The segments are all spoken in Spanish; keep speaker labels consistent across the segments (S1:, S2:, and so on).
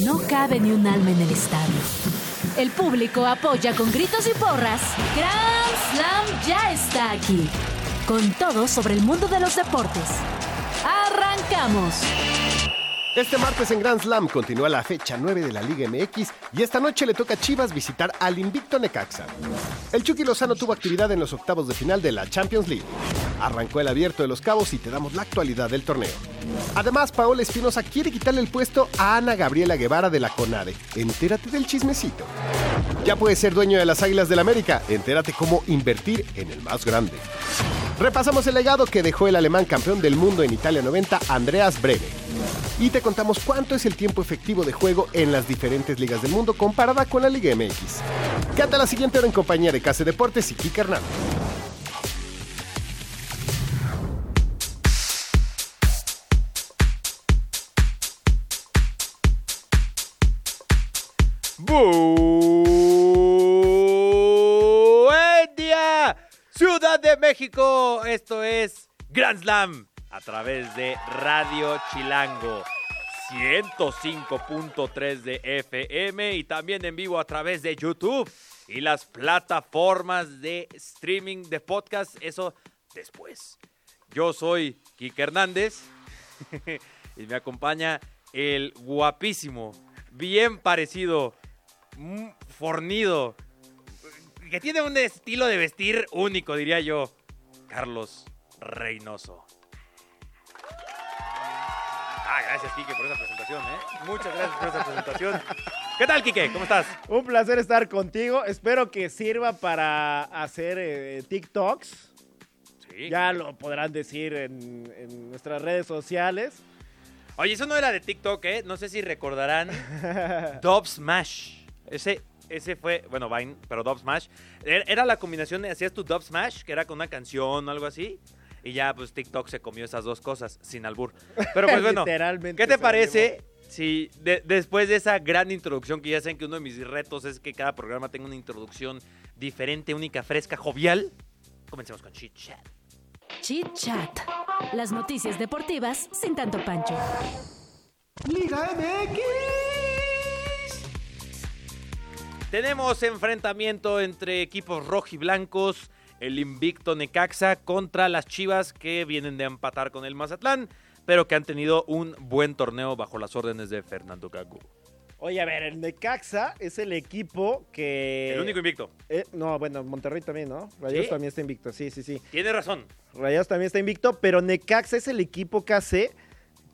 S1: No cabe ni un alma en el estadio. El público apoya con gritos y porras. Grand Slam ya está aquí. Con todo sobre el mundo de los deportes. ¡Arrancamos!
S2: Este martes en Grand Slam continúa la fecha 9 de la Liga MX y esta noche le toca a Chivas visitar al invicto Necaxa. El Chucky Lozano tuvo actividad en los octavos de final de la Champions League. Arrancó el abierto de los cabos y te damos la actualidad del torneo. Además, Paola Espinosa quiere quitarle el puesto a Ana Gabriela Guevara de la CONADE. Entérate del chismecito. Ya puedes ser dueño de las Águilas del América. Entérate cómo invertir en el más grande. Repasamos el legado que dejó el alemán campeón del mundo en Italia 90, Andreas Breve. Y te contamos cuánto es el tiempo efectivo de juego en las diferentes ligas del mundo comparada con la Liga MX. Quédate a la siguiente hora en compañía de Case Deportes y Kika Hernández.
S3: Buen día, Ciudad de México. Esto es Grand Slam a través de Radio Chilango 105.3 de FM y también en vivo a través de YouTube y las plataformas de streaming de podcast. Eso después. Yo soy Kike Hernández y me acompaña el guapísimo, bien parecido, fornido, que tiene un estilo de vestir único, diría yo, Carlos Reynoso. Ah, gracias, Quique, por esa presentación, ¿eh? Muchas gracias por esa presentación. ¿Qué tal, Quique? ¿Cómo estás?
S4: Un placer estar contigo. Espero que sirva para hacer eh, TikToks.
S3: Sí.
S4: Ya lo podrán decir en, en nuestras redes sociales.
S3: Oye, eso no era de TikTok, ¿eh? No sé si recordarán Dub Smash. Ese, ese fue, bueno, Vine, pero Dub Smash. Era era la combinación de, hacías tu Dub Smash, que era con una canción o algo así. Y ya, pues TikTok se comió esas dos cosas, sin albur. Pero pues bueno,
S4: Literalmente
S3: ¿qué te parece si de- después de esa gran introducción, que ya saben que uno de mis retos es que cada programa tenga una introducción diferente, única, fresca, jovial? Comencemos con Chit Chat.
S1: Chit Chat. Las noticias deportivas sin tanto pancho.
S3: Tenemos enfrentamiento entre equipos rojiblancos, el invicto Necaxa contra las Chivas que vienen de empatar con el Mazatlán, pero que han tenido un buen torneo bajo las órdenes de Fernando Gago.
S4: Oye, a ver, el Necaxa es el equipo que...
S3: El único invicto.
S4: Eh, no, bueno, Monterrey también, ¿no? Rayados
S3: ¿Sí?
S4: también está invicto, sí, sí, sí.
S3: Tiene razón.
S4: Rayados también está invicto, pero Necaxa es el equipo que hace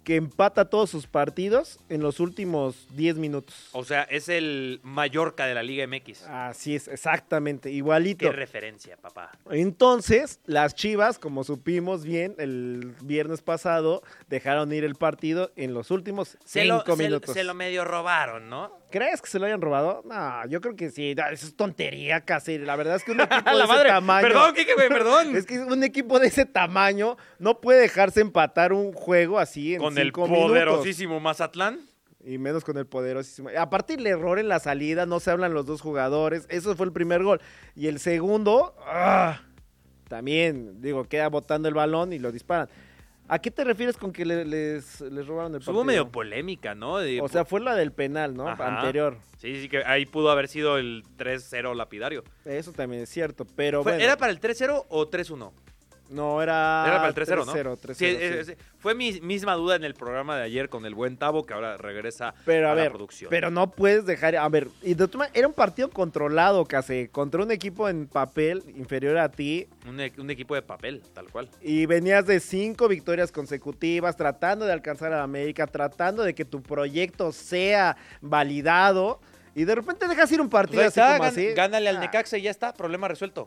S4: que empata todos sus partidos en los últimos 10 minutos.
S3: O sea, es el Mallorca de la Liga MX.
S4: Así es, exactamente, igualito.
S3: Qué referencia, papá.
S4: Entonces, las Chivas, como supimos bien el viernes pasado, dejaron ir el partido en los últimos
S3: Se lo,
S4: cinco
S3: se-
S4: minutos.
S3: se lo medio robaron, ¿no?
S4: ¿Crees que se lo hayan robado? No, yo creo que sí. Eso es tontería casi. La verdad es que un equipo
S3: ¡A
S4: de ese tamaño.
S3: Perdón, Kike, güey, perdón.
S4: Es que un equipo de ese tamaño no puede dejarse empatar un juego así en
S3: Con el
S4: cinco minutos.
S3: poderosísimo Mazatlán.
S4: Y menos con el poderosísimo. Aparte el error en la salida, no se hablan los dos jugadores. Eso fue el primer gol. Y el segundo, ¡ah! también, digo, queda botando el balón y lo disparan. ¿A qué te refieres con que le- les, les robaron el
S3: Hubo
S4: partido?
S3: medio polémica, ¿no? De-
S4: O sea, fue la del penal, ¿no?
S3: Ajá.
S4: Anterior.
S3: Sí, sí, que ahí pudo haber sido el 3-0 lapidario.
S4: Eso también es cierto, pero
S3: Fue-
S4: bueno.
S3: ¿Era para el 3-0 o 3-1?
S4: No, era...
S3: Era para el 3-0, ¿no?
S4: 3-0, 3-0,
S3: Sí,
S4: sí.
S3: fue mi misma duda en el programa de ayer con el buen Tavo, que ahora regresa
S4: Pero a,
S3: a la
S4: ver,
S3: producción.
S4: pero no puedes dejar, a ver, y de maneras, era un partido controlado, casi, contra un equipo en papel inferior a ti,
S3: un, e- un equipo de papel, tal cual.
S4: y venías de cinco victorias consecutivas, tratando de alcanzar a la América, tratando de que tu proyecto sea validado, y de repente dejas ir un partido
S3: Pues
S4: así
S3: está,
S4: como así.
S3: gánale al
S4: Ah,
S3: Necaxa y ya está, problema resuelto.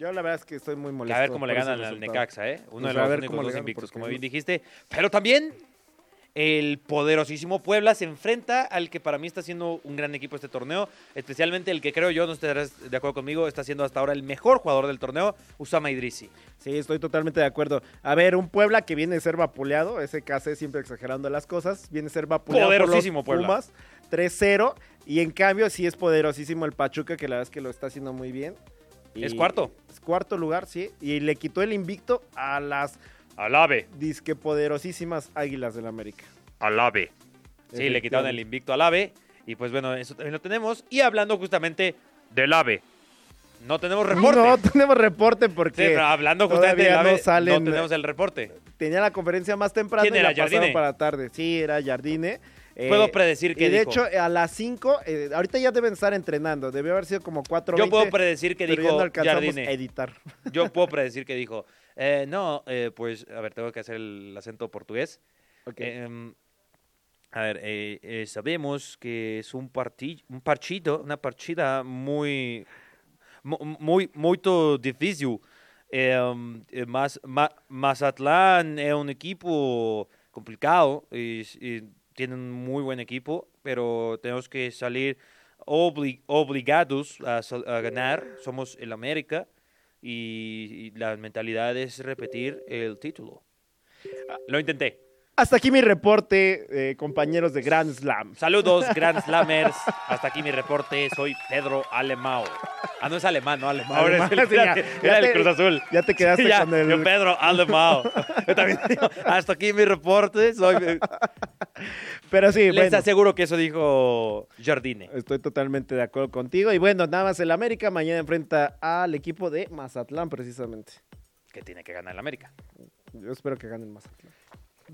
S4: Yo la verdad es que estoy muy molesto.
S3: a ver cómo le ganan al. Necaxa, ¿eh? Uno
S4: Pues
S3: de los únicos dos invictos, como bien dijiste. Pero también el poderosísimo Puebla se enfrenta al que para mí está siendo un gran equipo este torneo, especialmente el que creo yo, no estarás de acuerdo conmigo, está siendo hasta ahora el mejor jugador del torneo, Usama Idrisi.
S4: Sí, estoy totalmente de acuerdo. A ver, un Puebla que viene a ser vapuleado, ese KC siempre exagerando las cosas, viene a ser vapuleado
S3: Poderosísimo
S4: por los
S3: Puebla.
S4: Pumas, 3-0, y en cambio sí es poderosísimo el Pachuca, que la verdad es que lo está haciendo muy bien. Y-
S3: Es cuarto.
S4: Es cuarto lugar, sí, y le quitó el invicto a las
S3: Alabe,
S4: disque poderosísimas Águilas del América.
S3: alabe. Sí, le quitaron el invicto al AVE. Y pues bueno, eso también lo tenemos. Y hablando justamente del AVE, no tenemos reporte.
S4: No tenemos reporte
S3: Sí,
S4: porque
S3: pero hablando justamente del AVE,
S4: no salen-
S3: no tenemos el reporte.
S4: tenía la conferencia más temprano
S3: ¿Quién
S4: y
S3: era,
S4: la pasaron
S3: Jardine?
S4: para tarde. Sí, era Jardine. Eh,
S3: Puedo predecir qué
S4: Y de
S3: dijo.
S4: hecho, a las 5, ahorita ya deben estar entrenando. Debió haber sido como 4
S3: Yo puedo predecir que dijo
S4: no alcanzamos
S3: Jardine.
S4: editar.
S3: Yo puedo predecir que dijo. eh, no, eh, pues, a ver, tengo que hacer el acento portugués.
S4: Ok.
S3: Em, a ver, eh, eh, sabemos que es un, parti un partido, una partida muy, mu- muy, muito difícil. Em, eh, mas, Ma- Mazatlán es un equipo complicado y, y tiene un muy buen equipo, pero tenemos que salir obli- obligados a, ganar. Somos el América y, y la mentalidad es repetir el título. Lo intenté.
S4: Hasta aquí mi reporte, eh, compañeros de Grand Slam.
S3: Saludos, Grand Slammers. Hasta aquí mi reporte. Soy Pedro Alemao. Ah, no es alemán, no.
S4: Alemán,
S3: es el,
S4: sí, ya-
S3: era
S4: ya
S3: el
S4: te-
S3: Cruz Azul.
S4: Ya te quedaste
S3: Ya,
S4: con el...
S3: Yo, Pedro Alemao. Yo también digo, hasta aquí mi reporte. Soy,
S4: Pero sí,
S3: les
S4: bueno.
S3: aseguro que eso dijo Jardine.
S4: Estoy totalmente de acuerdo contigo. Y bueno, nada más el América mañana enfrenta al equipo de Mazatlán, precisamente.
S3: Que tiene que ganar el América.
S4: Yo espero que gane el Mazatlán.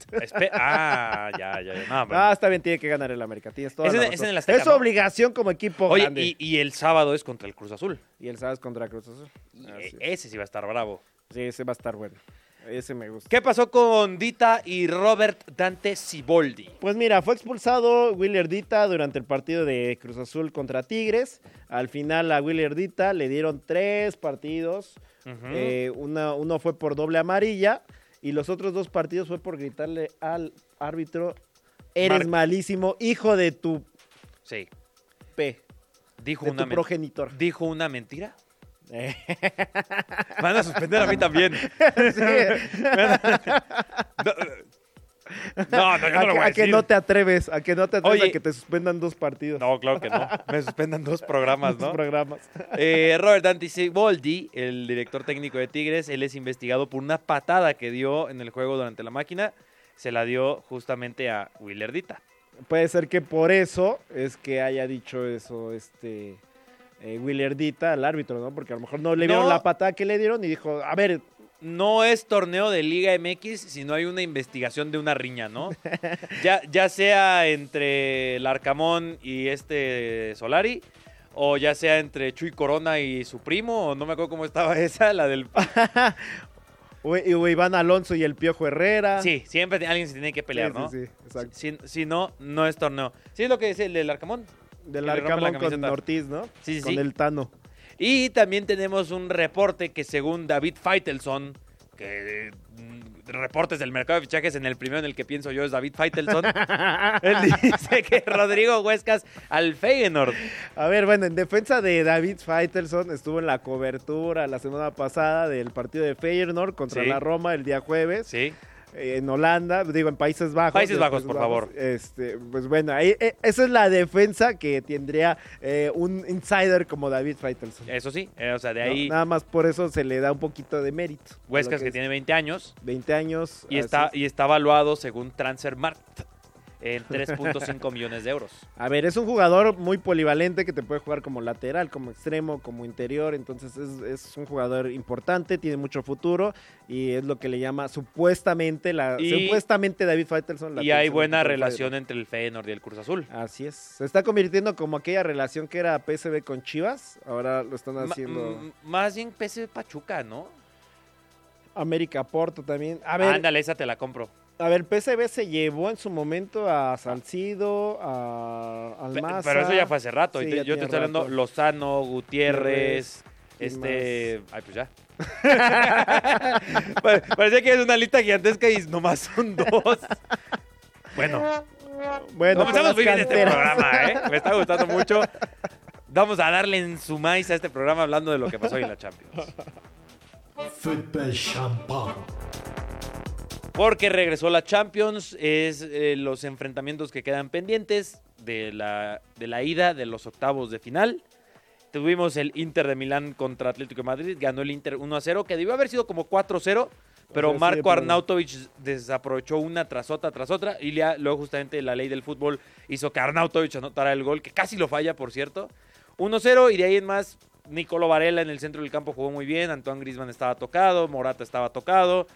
S3: Espe- ah, ya, ya. ya. No,
S4: Ah, está bien, tiene que ganar el América. Tienes toda
S3: Es
S4: la
S3: en- es el Azteca,
S4: Es su
S3: ¿no?
S4: obligación como equipo
S3: Oye,
S4: grande.
S3: y, y el sábado es contra el Cruz Azul.
S4: Y el sábado contra Cruz Azul. Es.
S3: ese sí va a estar bravo.
S4: Sí, ese va a estar bueno. Ese me gusta.
S3: ¿Qué pasó con Dita y Robert Dante Siboldi?
S4: Pues mira, fue expulsado Willer Dita durante el partido de Cruz Azul contra Tigres. Al final a Willer Dita le dieron tres partidos. Eh, una- uno fue por doble amarilla y los otros dos partidos fue por gritarle al árbitro, eres
S3: Mar-
S4: malísimo, hijo de tu
S3: Sí.
S4: P,
S3: Dijo
S4: de
S3: una,
S4: tu progenitor.
S3: dijo una mentira.
S4: Eh,
S3: Van a suspender a mí también.
S4: sí.
S3: No, no, yo no
S4: a,
S3: lo
S4: que,
S3: voy a
S4: a que no te atreves, a que no te atreves
S3: Oye.
S4: a que te suspendan dos partidos.
S3: No, claro que no. Me suspendan dos programas,
S4: dos
S3: ¿no?
S4: programas.
S3: Eh, Robert Dante Siboldi, el director técnico de Tigres, él es investigado por una patada que dio en el juego durante la máquina. Se la dio justamente a Willer Dita.
S4: Puede ser que por eso es que haya dicho eso este eh, Willer Dita al árbitro, ¿no? Porque a lo mejor no le vieron
S3: No.
S4: la patada que le dieron y dijo, a ver,
S3: no es torneo de Liga MX si no hay una investigación de una riña, ¿no? ya, ya sea entre el Arcamón y este Solari, o ya sea entre Chuy Corona y su primo, o no me acuerdo cómo estaba esa, la del...
S4: o, o Iván Alonso y el Piojo Herrera.
S3: Sí, siempre alguien se tiene que pelear,
S4: Sí,
S3: ¿no?
S4: sí, sí, exacto.
S3: Si, si no, no es torneo. Sí, es lo que dice el del Arcamón.
S4: Del Arcamón con. Ortiz, ¿no?
S3: Sí, sí,
S4: Con
S3: sí.
S4: el Tano.
S3: Y también tenemos un reporte que según David Feitelson, que mm, reportes del mercado de fichajes en el primero en el que pienso yo es David Feitelson, él dice que Rodrigo Huescas al Feyenoord.
S4: A ver, bueno, en defensa de David Faitelson estuvo en la cobertura la semana pasada del partido de Feyenoord contra
S3: Sí.
S4: la Roma el día jueves.
S3: Sí.
S4: En Holanda, digo, en Países Bajos.
S3: Países Bajos, por favor.
S4: Este, pues bueno, ahí, eh, esa es la defensa que tendría eh, un insider como David Faitelson.
S3: Eso sí, eh, o sea, de
S4: ¿no?
S3: ahí
S4: Nada más por eso se le da un poquito de mérito.
S3: Huescas que tiene 20 años
S4: 20 años.
S3: y está,
S4: es.
S3: y está evaluado según Transfermarkt en 3.5 millones de euros.
S4: A ver, es un jugador muy polivalente que te puede jugar como lateral, como extremo, como interior. Entonces es, es un jugador importante, tiene mucho futuro y es lo que le llama supuestamente la
S3: Y-
S4: supuestamente David Faitelson. la
S3: Y hay buena relación
S4: Feyenoord.
S3: entre el Feyenoord y el Cruz Azul.
S4: Así es. Se está convirtiendo como aquella relación que era PSV con Chivas. Ahora lo están haciendo
S3: m- más bien PSV Pachuca, ¿no?
S4: América Porto también. A ver,
S3: Ándale, esa te la compro.
S4: A ver, PSV se llevó en su momento a Salcido, a Almaza.
S3: Pero eso ya fue hace rato.
S4: Sí,
S3: y te-
S4: ya
S3: yo te estoy hablando
S4: rato.
S3: Lozano, Gutiérrez,
S4: ¿quién
S3: este... Ay, pues ya. Pa- Parecía que es una lista gigantesca y nomás son dos. Bueno,
S4: Bueno,
S3: comenzamos muy bien este programa, ¿eh? Me está gustando mucho. Vamos a darle en su maíz a este programa hablando de lo que pasó hoy en la Champions.
S5: Football Champagne.
S3: Porque regresó la Champions, es eh, los enfrentamientos que quedan pendientes de la, de la ida de los octavos de final. Tuvimos el Inter de Milán contra Atlético de Madrid, ganó el Inter 1 a 0, que debió haber sido como 4 a 0, pero
S4: sea, sí,
S3: Marco
S4: pero-
S3: Arnautovic desaprovechó una tras otra tras otra y ya, luego justamente la ley del fútbol hizo que Arnautovic anotara el gol, que casi lo falla, por cierto. 1-0 y de ahí en más, Nicolo Varela en el centro del campo jugó muy bien, Antoine Griezmann estaba tocado, Morata estaba tocado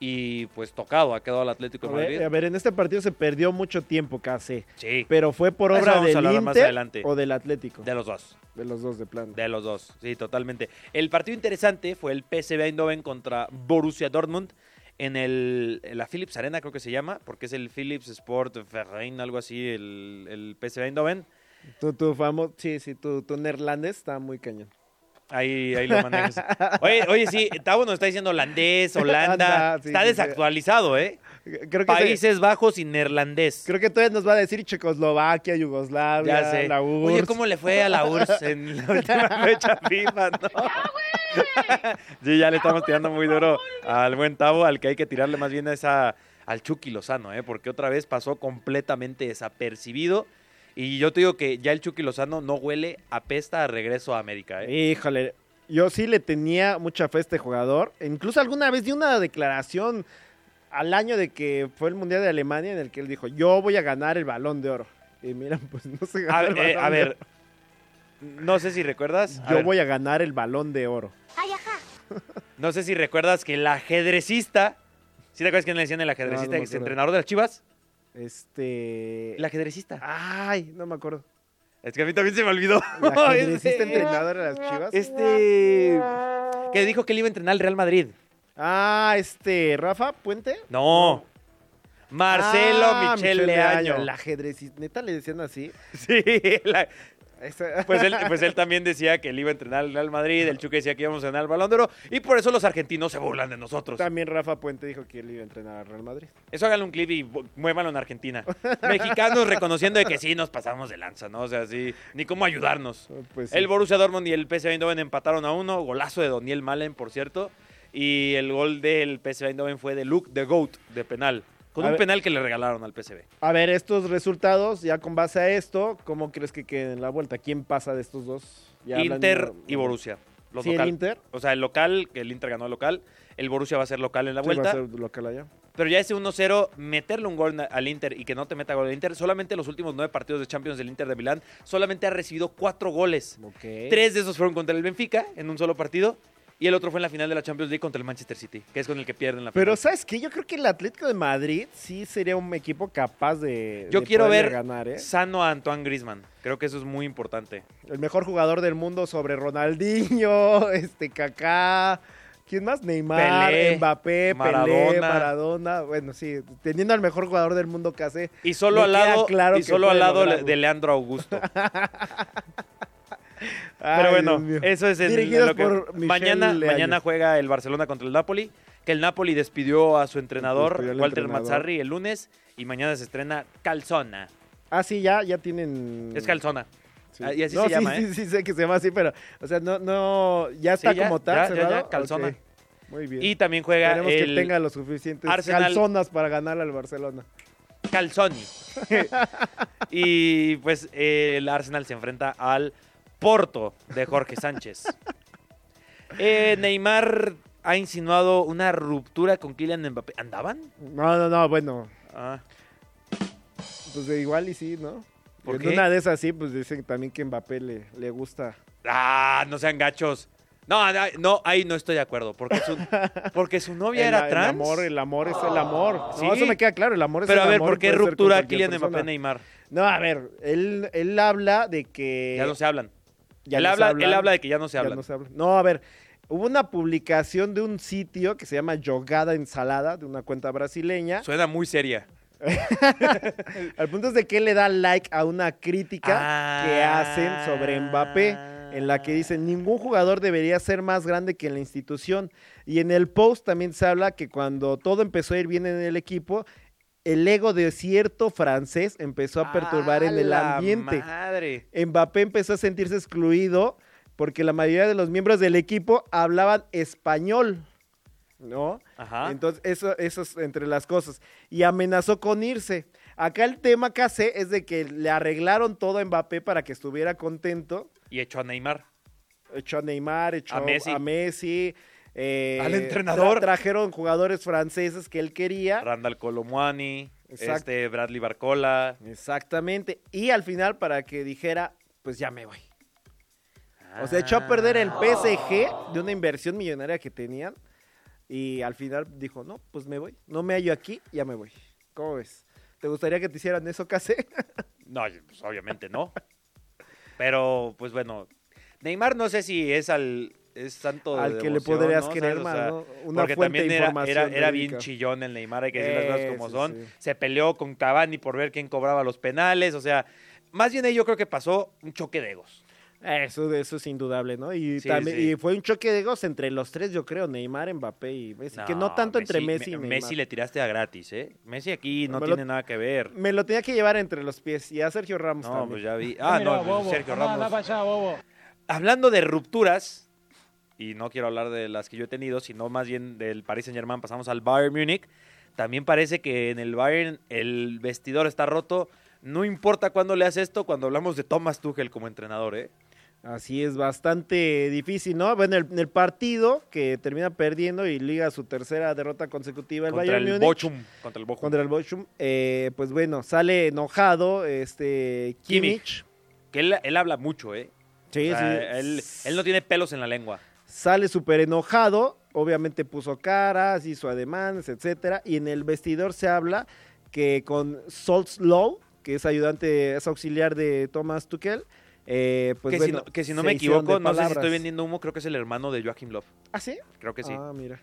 S3: y pues tocado ha quedado el Atlético
S4: A
S3: de
S4: ver,
S3: Madrid.
S4: a ver, en este partido se perdió mucho tiempo casi.
S3: Sí,
S4: Pero fue por obra del
S3: hablar más
S4: Inter
S3: adelante.
S4: o del Atlético.
S3: de los dos.
S4: De los dos de plano.
S3: De los dos, sí, totalmente. El partido interesante fue el PSV Eindhoven contra Borussia Dortmund en el en la Philips Arena, creo que se llama, porque es el Philips Sport Verein, algo así, el, el PSV Eindhoven.
S4: Tu, tu famoso, sí, sí, tu, tu neerlandés está muy cañón.
S3: Ahí, ahí lo manejas. Oye, oye, sí, Tavo nos está diciendo holandés, Holanda.
S4: Anda, sí,
S3: está
S4: sí,
S3: desactualizado, ¿eh?
S4: Creo que,
S3: Países Bajos y neerlandés.
S4: creo que todavía nos va a decir Checoslovaquia, Yugoslavia,
S3: Ya sé.
S4: la URSS.
S3: Oye, ¿cómo le fue a la URSS en la última fecha FIFA, no? sí, ya le estamos tirando muy duro al buen Tavo, al que hay que tirarle más bien a esa, al Chucky Lozano, ¿eh? Porque otra vez pasó completamente desapercibido. Y yo te digo que ya el Chucky Lozano no huele a pesta a regreso a América, ¿eh?
S4: Híjole, yo sí le tenía mucha fe a este jugador. Incluso alguna vez di una declaración al año de que fue el Mundial de Alemania en el que él dijo, yo voy a ganar el balón de oro. Y mira, pues no se ganó
S3: A,
S4: el
S3: ver, eh,
S4: balón
S3: a
S4: de
S3: ver,
S4: oro.
S3: no sé si recuerdas. a
S4: Yo
S3: ver,
S4: voy a ganar el balón de oro.
S3: No sé si recuerdas que el ajedrecista. ¿Sí te acuerdas quién le decían el ajedrecista?
S4: No, no
S3: entrenador de las chivas.
S4: Este...
S3: El ajedrecista.
S4: Ay, no me acuerdo.
S3: Es que a mí también se me olvidó.
S4: ¿La ajedrecista entrenador de las chivas?
S3: Este. Que dijo que él iba a entrenar al Real Madrid.
S4: Ah, este, Rafa Puente.
S3: No. Marcelo
S4: Ah,
S3: Michel Leaño.
S4: El ajedrecista. Neta le decían así.
S3: Sí, la- pues, él, pues él también decía que él iba a entrenar al Real Madrid. El Chuque decía que íbamos a ganar el balón de oro. Y por eso los argentinos se burlan de nosotros.
S4: También Rafa Puente dijo que él iba a entrenar al Real Madrid.
S3: Eso háganle un clip y muévanlo en Argentina. Mexicanos reconociendo de que sí nos pasamos de lanza, ¿no? O sea, sí, ni cómo ayudarnos.
S4: Pues sí.
S3: El Borussia Dortmund y el PSV Eindhoven empataron a uno. Golazo de Doniel Malen, por cierto. Y el gol del PSV Eindhoven fue de Luke the Goat, de penal. Con
S4: A
S3: un
S4: ver.
S3: penal que le regalaron al PSV.
S4: A ver, estos resultados, ya con base a esto, ¿cómo crees que queden en la vuelta? ¿Quién pasa de estos dos? Ya
S3: Inter y Borussia. Los
S4: ¿Sí, el. Inter?
S3: O sea, el local, que el Inter ganó el local. El Borussia va a ser local en la
S4: Sí, va a
S3: vuelta.
S4: ser local allá.
S3: Pero ya ese 1-0, meterle un gol al Inter y que no te meta gol al Inter. Solamente los últimos nueve partidos de Champions del Inter de Milán, solamente ha recibido cuatro goles.
S4: Ok.
S3: Tres de esos fueron contra el Benfica en un solo partido. Y el otro fue en la final de la Champions League contra el Manchester City, que es con el que pierden la
S4: Pero
S3: final.
S4: ¿sabes qué? Yo creo que el Atlético de Madrid sí sería un equipo capaz de
S3: Yo
S4: de
S3: quiero ver
S4: ganar, ¿eh?
S3: sano a Antoine Griezmann. Creo que eso es muy importante.
S4: El mejor jugador del mundo sobre Ronaldinho, este Kaká, ¿quién más? Neymar,
S3: Pelé,
S4: Mbappé, Pelé,
S3: Maradona.
S4: Maradona. Bueno, sí, teniendo al mejor jugador del mundo que hace.
S3: Y solo al lado,
S4: claro
S3: y solo al lado
S4: lograrlo.
S3: de Leandro Augusto. Pero bueno, eso es en lo que mañana
S4: Leaño.
S3: mañana juega el Barcelona contra el Napoli, que el Napoli despidió a su entrenador Walter
S4: entrenador.
S3: Mazzarri el lunes y mañana se estrena Calzona.
S4: Ah, sí, ya, ya tienen.
S3: Es Calzona.
S4: Sí.
S3: Ah, y así
S4: No,
S3: se
S4: sí,
S3: llama,
S4: sí,
S3: ¿eh?
S4: sí, sé que se llama así, pero, o sea, no, no, ya está
S3: ya,
S4: como tal,
S3: ya, ya, ya,
S4: cerrado.
S3: calzona.
S4: Muy bien.
S3: Y también juega
S4: Esperemos
S3: el
S4: que tenga los suficientes
S3: Arsenal-
S4: calzonas para ganar al Barcelona.
S3: Calzoni. y pues eh, el Arsenal se enfrenta al Porto de Jorge Sánchez. Eh, Neymar ha insinuado una ruptura con Kylian Mbappé. ¿Andaban?
S4: No, no, no, bueno,
S3: Ah,
S4: pues de igual y sí, ¿no?
S3: ¿Por
S4: en una de esas sí, pues dicen también que Mbappé le, le gusta.
S3: Ah, no sean gachos. No, no, no, ahí no estoy de acuerdo. Porque su, porque su novia
S4: el,
S3: era
S4: el
S3: trans.
S4: amor, el amor es el amor. No,
S3: Sí.
S4: eso me queda claro, el amor es
S3: Pero
S4: el
S3: a ver,
S4: amor.
S3: ¿por qué ruptura Kylian. Mbappé Neymar?
S4: No, a ver, él, él habla de que...
S3: Ya no se hablan.
S4: Ya
S3: él,
S4: no se
S3: habla,
S4: hablan.
S3: él habla de que ya no se
S4: no habla. No, a ver, hubo una publicación de un sitio que se llama Jogada Ensalada, de una cuenta brasileña.
S3: Suena muy seria.
S4: Al punto es de que él le da like a una crítica que
S3: Ah.
S4: hacen sobre Mbappé, en la que dicen ningún jugador debería ser más grande que la institución. Y en el post también se habla que cuando todo empezó a ir bien en el equipo, el ego de cierto francés empezó a perturbar en
S3: ¡A
S4: el ambiente.
S3: Madre.
S4: Mbappé empezó a sentirse excluido porque la mayoría de los miembros del equipo hablaban español, ¿no?
S3: Ajá.
S4: Entonces, eso, eso es entre las cosas. Y amenazó con irse. Acá el tema que hace es de que le arreglaron todo a Mbappé para que estuviera contento.
S3: Y echó a Neymar.
S4: Echó a Neymar, echó
S3: A Messi.
S4: a Messi. Eh,
S3: Al entrenador.
S4: tra- trajeron jugadores franceses que él quería.
S3: Randall Colomwani,
S4: Exacto.
S3: este Bradley Barcola.
S4: Exactamente. Y al final para que dijera, pues ya me voy. O sea, echó a perder el PSG de una inversión millonaria que tenían. Y al final dijo, no, pues me voy. No me hallo aquí, ya me voy. ¿Cómo ves? ¿Te gustaría que te hicieran eso, Case?
S3: No, pues, obviamente no. Pero, pues bueno, Neymar no sé si es al es santo de
S4: Al que le podrías
S3: ¿no? O
S4: más,
S3: sea,
S4: ¿no? Una
S3: porque
S4: fuente
S3: también
S4: de
S3: era, era, era bien chillón el Neymar, hay que decir las cosas
S4: Eh,
S3: como
S4: sí,
S3: son.
S4: sí.
S3: Se peleó con Cavani por ver quién cobraba los penales, o sea, más bien ahí yo creo que pasó un choque de egos.
S4: Eso, eso es indudable, ¿no? Y,
S3: Sí,
S4: también,
S3: sí.
S4: y fue un choque de egos entre los tres, yo creo, Neymar, Mbappé y Messi. que no tanto entre Messi y Neymar.
S3: Messi le tiraste a gratis, ¿eh? Messi aquí no
S4: Me lo-
S3: tiene nada que ver.
S4: Me lo tenía que llevar entre los pies. Y a Sergio Ramos
S3: No,
S4: también.
S3: pues ya vi. Ah, no, Sergio Ramos.
S6: allá, bobo.
S3: Hablando de rupturas, y no quiero hablar de las que yo he tenido, sino más bien del Paris Saint Germain, pasamos al Bayern Múnich. También parece que en el Bayern el vestidor está roto. No importa cuándo le haces esto, cuando hablamos de Thomas Tuchel como entrenador, ¿eh?
S4: Así es, bastante difícil, ¿no? Bueno, el, en el partido que termina perdiendo y liga su tercera derrota consecutiva el
S3: contra
S4: Bayern
S3: el
S4: Múnich.
S3: Bochum. Contra el Bochum.
S4: Contra el Bochum. eh, pues bueno, sale enojado este Kimmich.
S3: Que él, él habla mucho, ¿eh?
S4: Sí,
S3: O sea,
S4: sí.
S3: Él, él no tiene pelos en la lengua.
S4: Sale súper enojado, obviamente puso caras, hizo ademanes, etcétera, y en el vestidor se habla que con Solz Low, que es ayudante, es auxiliar de Thomas Tuchel, eh, pues
S3: que, si no, que si no
S4: se
S3: me equivoco, no sé si estoy vendiendo humo, creo que es el hermano de Joachim Löw.
S4: ¿Ah, sí?
S3: Creo que sí.
S4: Ah, mira.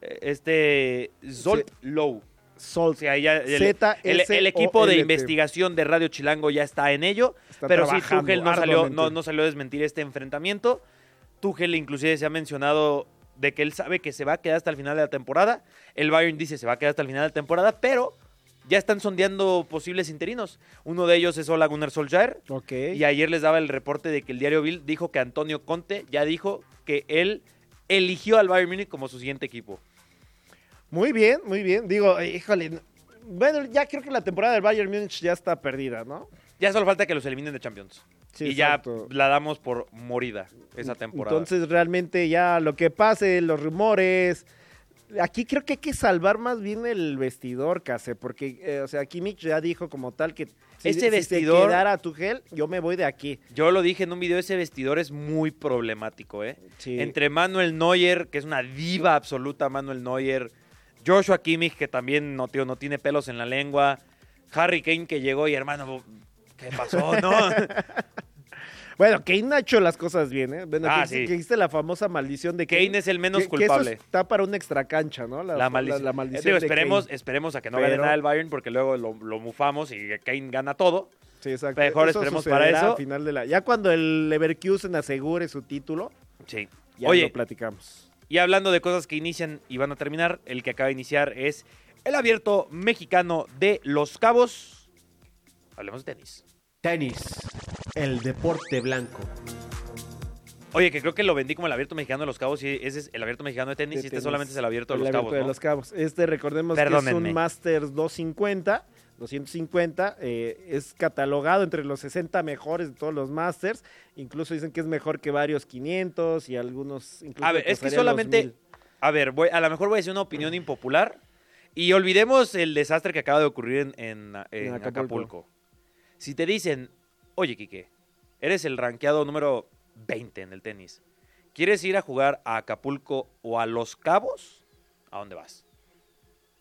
S3: Eh, Este, Zolt Low.
S4: Solz,
S3: sea, ya el,
S4: Z-S-O-L-T.
S3: el- el equipo de investigación de Radio Chilango ya está en ello,
S4: Está
S3: pero sí, Tuchel no salió, no, no salió a desmentir este enfrentamiento. Tuchel inclusive se ha mencionado de que él sabe que se va a quedar hasta el final de la temporada. El Bayern dice se va a quedar hasta el final de la temporada, pero ya están sondeando posibles interinos. Uno de ellos es Ola Gunnar Solskjaer.
S4: Ok.
S3: Y ayer les daba el reporte de que el diario Bill dijo que Antonio Conte ya dijo que él eligió al Bayern Múnich como su siguiente equipo.
S4: Muy bien, muy bien. Digo, híjole, no- bueno, ya creo que la temporada del Bayern Múnich ya está perdida, ¿no?
S3: Ya solo falta que los eliminen de Champions.
S4: Sí,
S3: y
S4: exacto.
S3: ya la damos por morida esa temporada.
S4: Entonces, realmente ya lo que pase, los rumores. Aquí creo que hay que salvar más bien el vestidor, Case, porque, eh, o sea, Kimmich ya dijo como tal que si,
S3: Ese
S4: si
S3: vestidor-
S4: se quedara Tuchel, yo me voy de aquí.
S3: Yo lo dije en un video, ese vestidor es muy problemático, ¿eh?
S4: Sí.
S3: Entre Manuel Neuer, que es una diva absoluta, Manuel Neuer, Joshua Kimmich, que también no, tío, no tiene pelos en la lengua, Harry Kane, que llegó y hermano, ¿qué pasó? No,
S4: Bueno, Kane ha hecho las cosas bien, ¿eh? Bueno,
S3: Ah,
S4: que,
S3: sí.
S4: que existe la famosa maldición de
S3: Kane es el menos
S4: que- que eso
S3: culpable.
S4: está para una extracancha, ¿no?
S3: la, maldición.
S4: la maldición
S3: digo,
S4: de
S3: esperemos,
S4: Kane.
S3: esperemos a que no gane
S4: Pero-
S3: nada el Bayern, porque luego lo, lo mufamos y Kane gana todo.
S4: Sí, exacto.
S3: Mejor
S4: Eso
S3: esperemos para eso.
S4: al final de la... Ya cuando el Leverkusen asegure su título,
S3: Sí.
S4: ya
S3: Oye,
S4: lo platicamos.
S3: Y hablando de cosas que inician y van a terminar, el que acaba de iniciar es el abierto mexicano de Los Cabos. Hablemos de tenis.
S5: Tenis. El deporte blanco.
S3: Oye, que creo que lo vendí como el abierto mexicano de Los Cabos y ese es el abierto mexicano de tenis
S4: de
S3: y este solamente es el abierto de
S4: El
S3: Los
S4: abierto
S3: Cabos.
S4: de
S3: ¿no?
S4: los Cabos. Este, recordemos que es un Masters 250. 250 eh, es catalogado entre los 60 mejores de todos los Masters. Incluso dicen que es mejor que varios 500 y algunos. Incluso
S3: A ver, es que solamente,
S4: 1000.
S3: a ver, voy, a lo mejor voy a decir una opinión impopular y olvidemos el desastre que acaba de ocurrir en, en- en
S4: En
S3: Acapulco.
S4: Acapulco.
S3: Si te dicen, oye, Quique, eres el rankeado número 20 en el tenis, ¿quieres ir a jugar a Acapulco o a Los Cabos? ¿A dónde vas?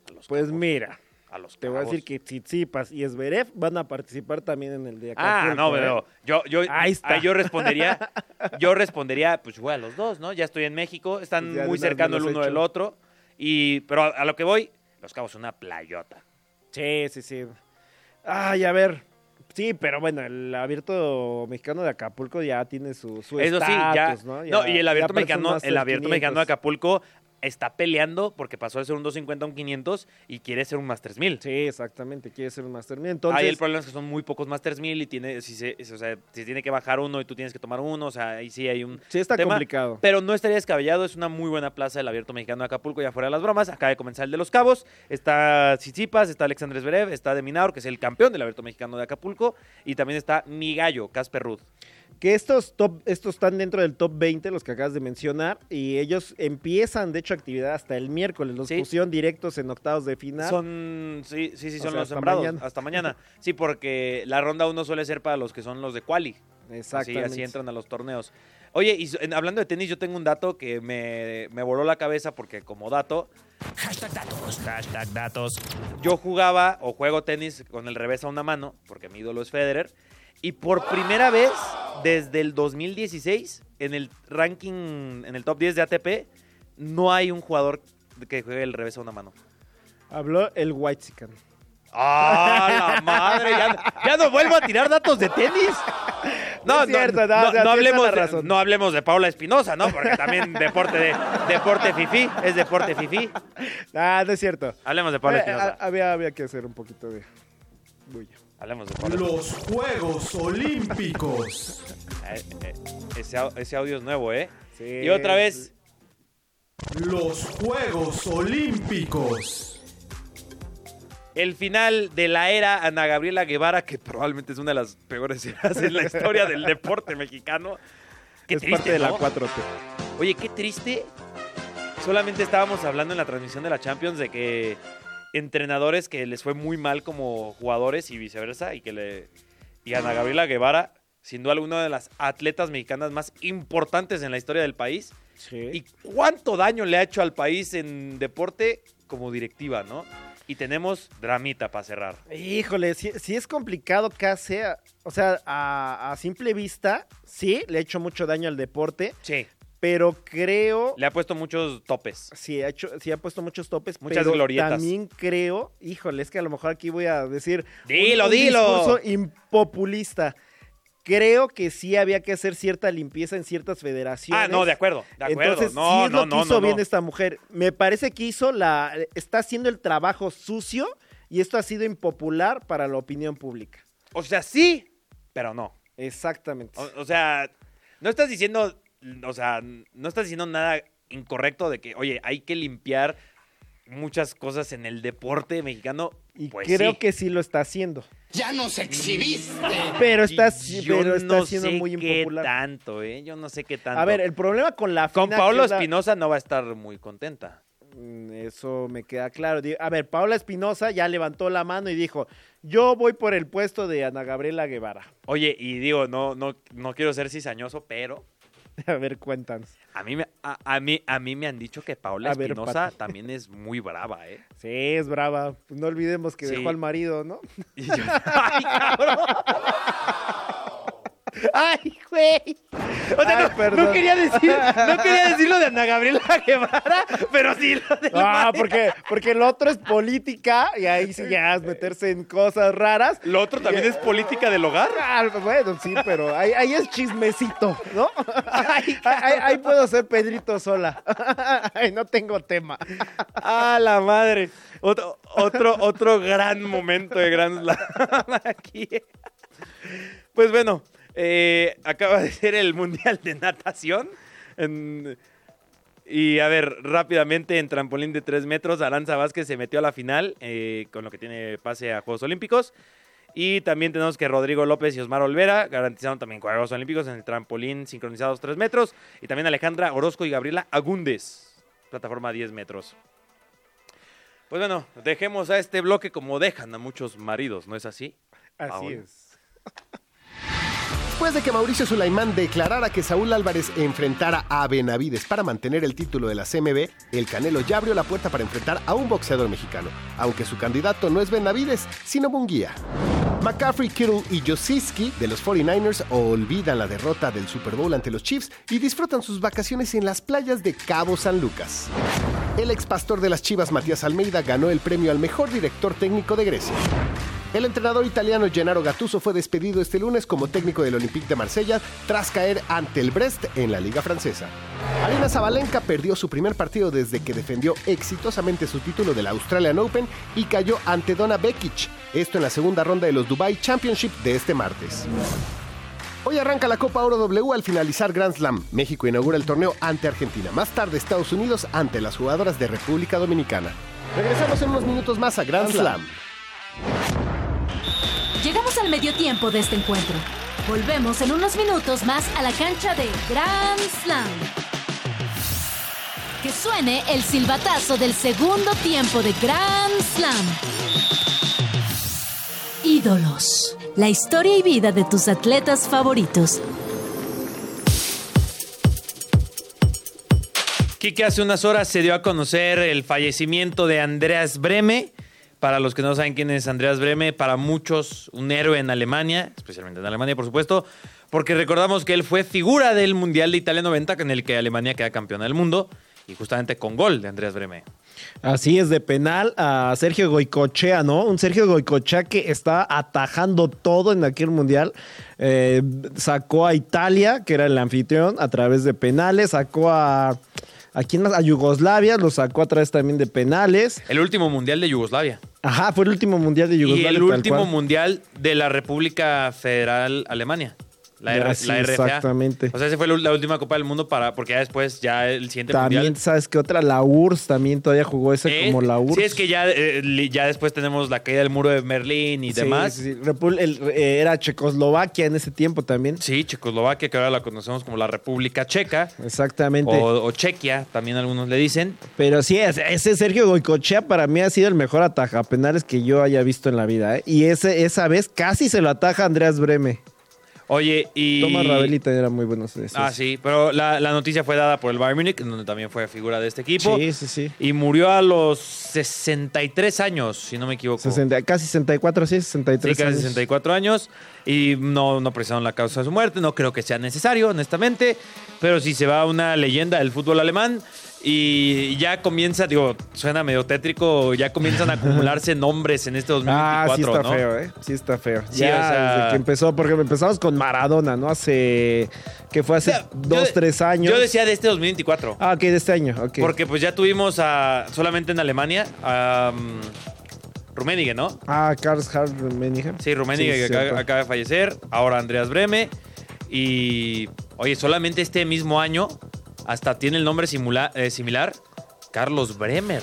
S3: A Los
S4: Pues
S3: Cabos.
S4: mira,
S3: a Los
S4: te voy a decir que Tsitsipas y Esberev van a participar también en el de
S3: Ah,
S4: Acapulco.
S3: no,
S4: ¿eh?
S3: pero yo, yo,
S4: Ahí está.
S3: ah, yo respondería, yo respondería, pues voy a los dos, ¿no? Ya estoy en México, están
S4: Pues
S3: muy cercanos el uno del otro, y, pero a, a lo que voy, Los Cabos es una playota.
S4: Sí, sí, sí. Ay, a ver. Sí, pero bueno, el abierto mexicano de Acapulco ya tiene su, su
S3: Eso sí, ya,
S4: ¿no?
S3: no, y el
S4: ya
S3: abierto mexicano, el abierto mexicano de
S4: 500.
S3: Acapulco está peleando porque pasó de ser un 250 a un 500 y quiere ser un Masters 1000.
S4: Sí, exactamente, quiere ser un Master 1000. Entonces,
S3: ahí el problema es que son muy pocos Masters 1000 y tiene, si se, o sea, si tiene que bajar uno y tú tienes que tomar uno, o sea, ahí sí hay un
S4: sí está
S3: tema,
S4: complicado.
S3: Pero no estaría descabellado, es una muy buena plaza el abierto mexicano de Acapulco, ya fuera de las bromas. Acaba de comenzar el de los Cabos. Está Tsitsipas, está Alexandre Zverev, está de Minaur, que es el campeón del abierto mexicano de Acapulco. Y también está mi gallo, Casper Ruud.
S4: Que estos top, estos están dentro del top 20, los que acabas de mencionar, y ellos empiezan, de hecho, actividad hasta el miércoles. Los
S3: Sí.
S4: pusieron directos en octavos de final.
S3: Son, sí, sí, sí,
S4: O
S3: son
S4: sea,
S3: los
S4: hasta
S3: sembrados.
S4: mañana.
S3: Hasta mañana. Sí, porque la ronda 1 suele ser para los que son los de quali. Así,
S4: Exactamente.
S3: así entran a los torneos. Oye, y en- hablando de tenis, yo tengo un dato que me, me voló la cabeza porque como dato,
S6: Hashtag datos. Hashtag datos.
S3: yo jugaba o juego tenis con el revés a una mano, porque mi ídolo es Federer, y por primera vez desde el 2016, en el ranking, en el top 10 de ATP, no hay un jugador que juegue el revés a una mano.
S4: Habló el Whitezican.
S3: ¡Ah, la madre! Ya, ya no vuelvo a tirar datos de tenis. No,
S4: Es cierto, no,
S3: no, no hablemos, de, no hablemos de Paula Espinosa, ¿no? Porque también deporte de deporte fifí, es deporte fifí.
S4: Ah, no es cierto.
S3: Hablemos de Paula
S4: Eh,
S3: Espinosa.
S4: había, había que hacer un poquito de bulla.
S3: De.
S5: Los Juegos Olímpicos.
S3: Eh, eh, ese, au- ese audio es nuevo, ¿eh?
S4: Sí,
S3: Y otra vez,
S5: Los Juegos Olímpicos.
S3: el final de la era Ana Gabriela Guevara, que probablemente es una de las peores eras en la historia del deporte mexicano. Qué
S4: es
S3: triste,
S4: parte de la
S3: ¿no?
S4: 4T.
S3: Oye, qué triste. Solamente estábamos hablando en la transmisión de la Champions de que entrenadores que les fue muy mal como jugadores y viceversa, y que le. Y Ana Gabriela Guevara, sin duda alguna de las atletas mexicanas más importantes en la historia del país.
S4: Sí.
S3: ¿Y cuánto daño le ha hecho al país en deporte como directiva, no? Y tenemos dramita para cerrar.
S4: Híjole, sí, sí es complicado casi. O sea, a, a simple vista, sí, le ha hecho mucho daño al deporte,
S3: Sí.
S4: Pero creo.
S3: Le ha puesto muchos topes.
S4: Sí ha, hecho, sí, ha puesto muchos topes,
S3: Muchas
S4: pero
S3: glorietas.
S4: también creo, híjole, es que a lo mejor aquí voy a decir
S3: Dilo,
S4: un, un
S3: dilo.
S4: discurso impopulista. Creo que sí había que hacer cierta limpieza en ciertas federaciones.
S3: Ah, no, de acuerdo, de acuerdo.
S4: Entonces,
S3: no,
S4: sí es
S3: no,
S4: lo que
S3: no,
S4: hizo bien esta mujer. Me parece que hizo la. Está haciendo el trabajo sucio y esto ha sido impopular para la opinión pública.
S3: O sea, sí, pero no.
S4: Exactamente.
S3: O, o sea, no estás diciendo, o sea, no estás diciendo nada incorrecto de que, oye, hay que limpiar muchas cosas en el deporte mexicano.
S4: y
S3: pues
S4: creo
S3: sí.
S4: que sí lo está haciendo.
S7: Ya nos exhibiste.
S4: Pero está,
S3: yo
S4: pero está
S3: no
S4: siendo
S3: sé
S4: muy
S3: qué
S4: impopular.
S3: tanto, ¿eh? Yo no sé qué tanto.
S4: A ver, el problema con la
S3: Con
S4: FINA,
S3: Pablo
S4: que es la-
S3: Espinosa no va a estar muy contenta.
S4: Mm, Eso me queda claro. A ver, Paula Espinosa ya levantó la mano y dijo, yo voy por el puesto de Ana Gabriela Guevara.
S3: Oye, y digo, no, no, no quiero ser cizañoso, pero
S4: A ver, cuéntanos.
S3: a mí, me- a, a mí, a mí me han dicho que Paula
S4: A ver,
S3: Espinosa también es muy brava, ¿eh?
S4: Sí, es brava. No olvidemos que
S3: Sí.
S4: dejó al marido, ¿no?
S3: Y yo- ¡Ay, cabrón!
S4: ¡Ay, güey!
S3: O sea,
S4: Ay,
S3: no,
S4: perdón.
S3: no quería decir, no quería decir lo de Ana Gabriela Guevara, pero sí lo de
S4: Ah, porque, porque el otro es política y ahí sí ya es meterse en cosas raras.
S3: Lo otro también es política del hogar.
S4: Ah, bueno, sí, pero ahí, ahí es chismecito, ¿no? Ahí, ahí- ahí puedo ser Pedrito sola. Ay, no tengo tema.
S3: ¡Ah, la madre! Otro, otro, otro gran momento de Grand Slam aquí. Pues bueno, eh, acaba de ser el Mundial de Natación. En- y a ver, rápidamente en trampolín de 3 metros, Aranza Vázquez se metió a la final, eh, con lo que tiene pase a Juegos Olímpicos. Y también tenemos que Rodrigo López y Osmar Olvera garantizaron también Juegos Olímpicos en el trampolín sincronizados 3 metros. Y también Alejandra Orozco y Gabriela Agúndez, plataforma 10 metros. Pues bueno, dejemos a este bloque como dejan a muchos maridos, ¿no es así?
S4: Así
S3: Paola.
S4: es.
S2: Después de que Mauricio Sulaimán declarara que Saúl Álvarez enfrentara a Benavides para mantener el título de la CMB, el Canelo ya abrió la puerta para enfrentar a un boxeador mexicano, aunque su candidato no es Benavides, sino Munguía. McCaffrey, Kittle y Josiski de los 49ers olvidan la derrota del Super Bowl ante los Chiefs y disfrutan sus vacaciones en las playas de Cabo San Lucas. El ex pastor de las Chivas, Matías Almeida, ganó el premio al mejor director técnico de Grecia. El entrenador italiano Gennaro Gattuso fue despedido este lunes como técnico del Olympique de Marsella tras caer ante el Brest en la Liga Francesa. Arina Zabalenka perdió su primer partido desde que defendió exitosamente su título del Australian Open y cayó ante Donna Bekic, esto en la segunda ronda de los Dubai Championship de este martes. Hoy arranca la Copa Oro W al finalizar Grand Slam. México inaugura el torneo ante Argentina. Más tarde Estados Unidos ante las jugadoras de República Dominicana. Regresamos en unos minutos más a Grand Slam.
S1: Al medio tiempo de este encuentro. Volvemos en unos minutos más a la cancha de Grand Slam. Que suene el silbatazo del segundo tiempo de Grand Slam. Ídolos. La historia y vida de tus atletas favoritos.
S3: Kike hace unas horas se dio a conocer el fallecimiento de Andreas Breme. Para los que no saben quién es Andreas Breme, para muchos un héroe en Alemania, especialmente en Alemania, por supuesto, porque recordamos que él fue figura del Mundial de Italia 90, en el que Alemania queda campeona del mundo, y justamente con gol de Andreas Breme.
S4: Así es, de penal a Sergio Goicochea, ¿no? Un Sergio Goicochea que está atajando todo en aquel mundial. Eh, sacó a Italia, que era el anfitrión, a través de penales. Sacó a. ¿A quién más? A Yugoslavia, lo sacó a través también de penales.
S3: El último Mundial de Yugoslavia.
S4: Ajá, fue el último mundial de Yugoslavia.
S3: Y el último. Mundial de la República Federal Alemania. La, R-
S4: sí,
S3: la RFA.
S4: exactamente.
S3: O sea, esa fue la la última Copa del Mundo para, porque ya después, ya el siguiente
S4: También,
S3: Mundial.
S4: ¿sabes qué otra? La URSS también todavía jugó ese
S3: Eh,
S4: como la URSS.
S3: Sí, es que ya, eh, ya después tenemos la caída del muro de Berlín y
S4: Sí,
S3: demás.
S4: sí, el- eh, era Checoslovaquia en ese tiempo también.
S3: Sí, Checoslovaquia, que ahora la conocemos como la República Checa.
S4: Exactamente.
S3: O, o Chequia, también algunos le dicen.
S4: Pero sí, ese Sergio Goicochea para mí ha sido el mejor atajapenales que yo haya visto en la vida. ¿eh? Y ese, esa vez casi se lo ataja Andreas Breme.
S3: Oye, y.
S4: Tomás Rabelita era muy bueno.
S3: Ah, sí, pero la, la noticia fue dada por el Bayern Múnich, en donde también fue figura de este equipo.
S4: Sí, sí, sí.
S3: Y murió a los 63 años, si no me equivoco.
S4: 60 casi 64, sí, 63
S3: Sí, casi
S4: años.
S3: 64 años. Y no, no precisaron la causa de su muerte. No creo que sea necesario, honestamente. Pero sí se va una leyenda del fútbol alemán. Y ya comienza, digo, suena medio tétrico, ya comienzan a acumularse nombres en este 2024,
S4: Ah, sí está
S3: ¿no?
S4: feo, ¿eh? Sí está feo.
S3: Sí,
S4: ya
S3: o sea-
S4: desde que empezó, porque empezamos con Maradona, ¿no? Hace, que fue hace
S3: O sea,
S4: dos,
S3: yo-
S4: tres años.
S3: Yo decía de este 2024.
S4: Ah, ok, de este año, ok.
S3: Porque pues ya tuvimos a, solamente en Alemania, a um, Rummenigge, ¿no?
S4: Ah, Karl Hart Rummenigge.
S3: Sí, Rummenigge
S4: Sí,
S3: que acaba de fallecer. Ahora Andreas Breme. Y, oye, solamente este mismo año, hasta tiene el nombre simula- eh, similar, Carlos Bremer.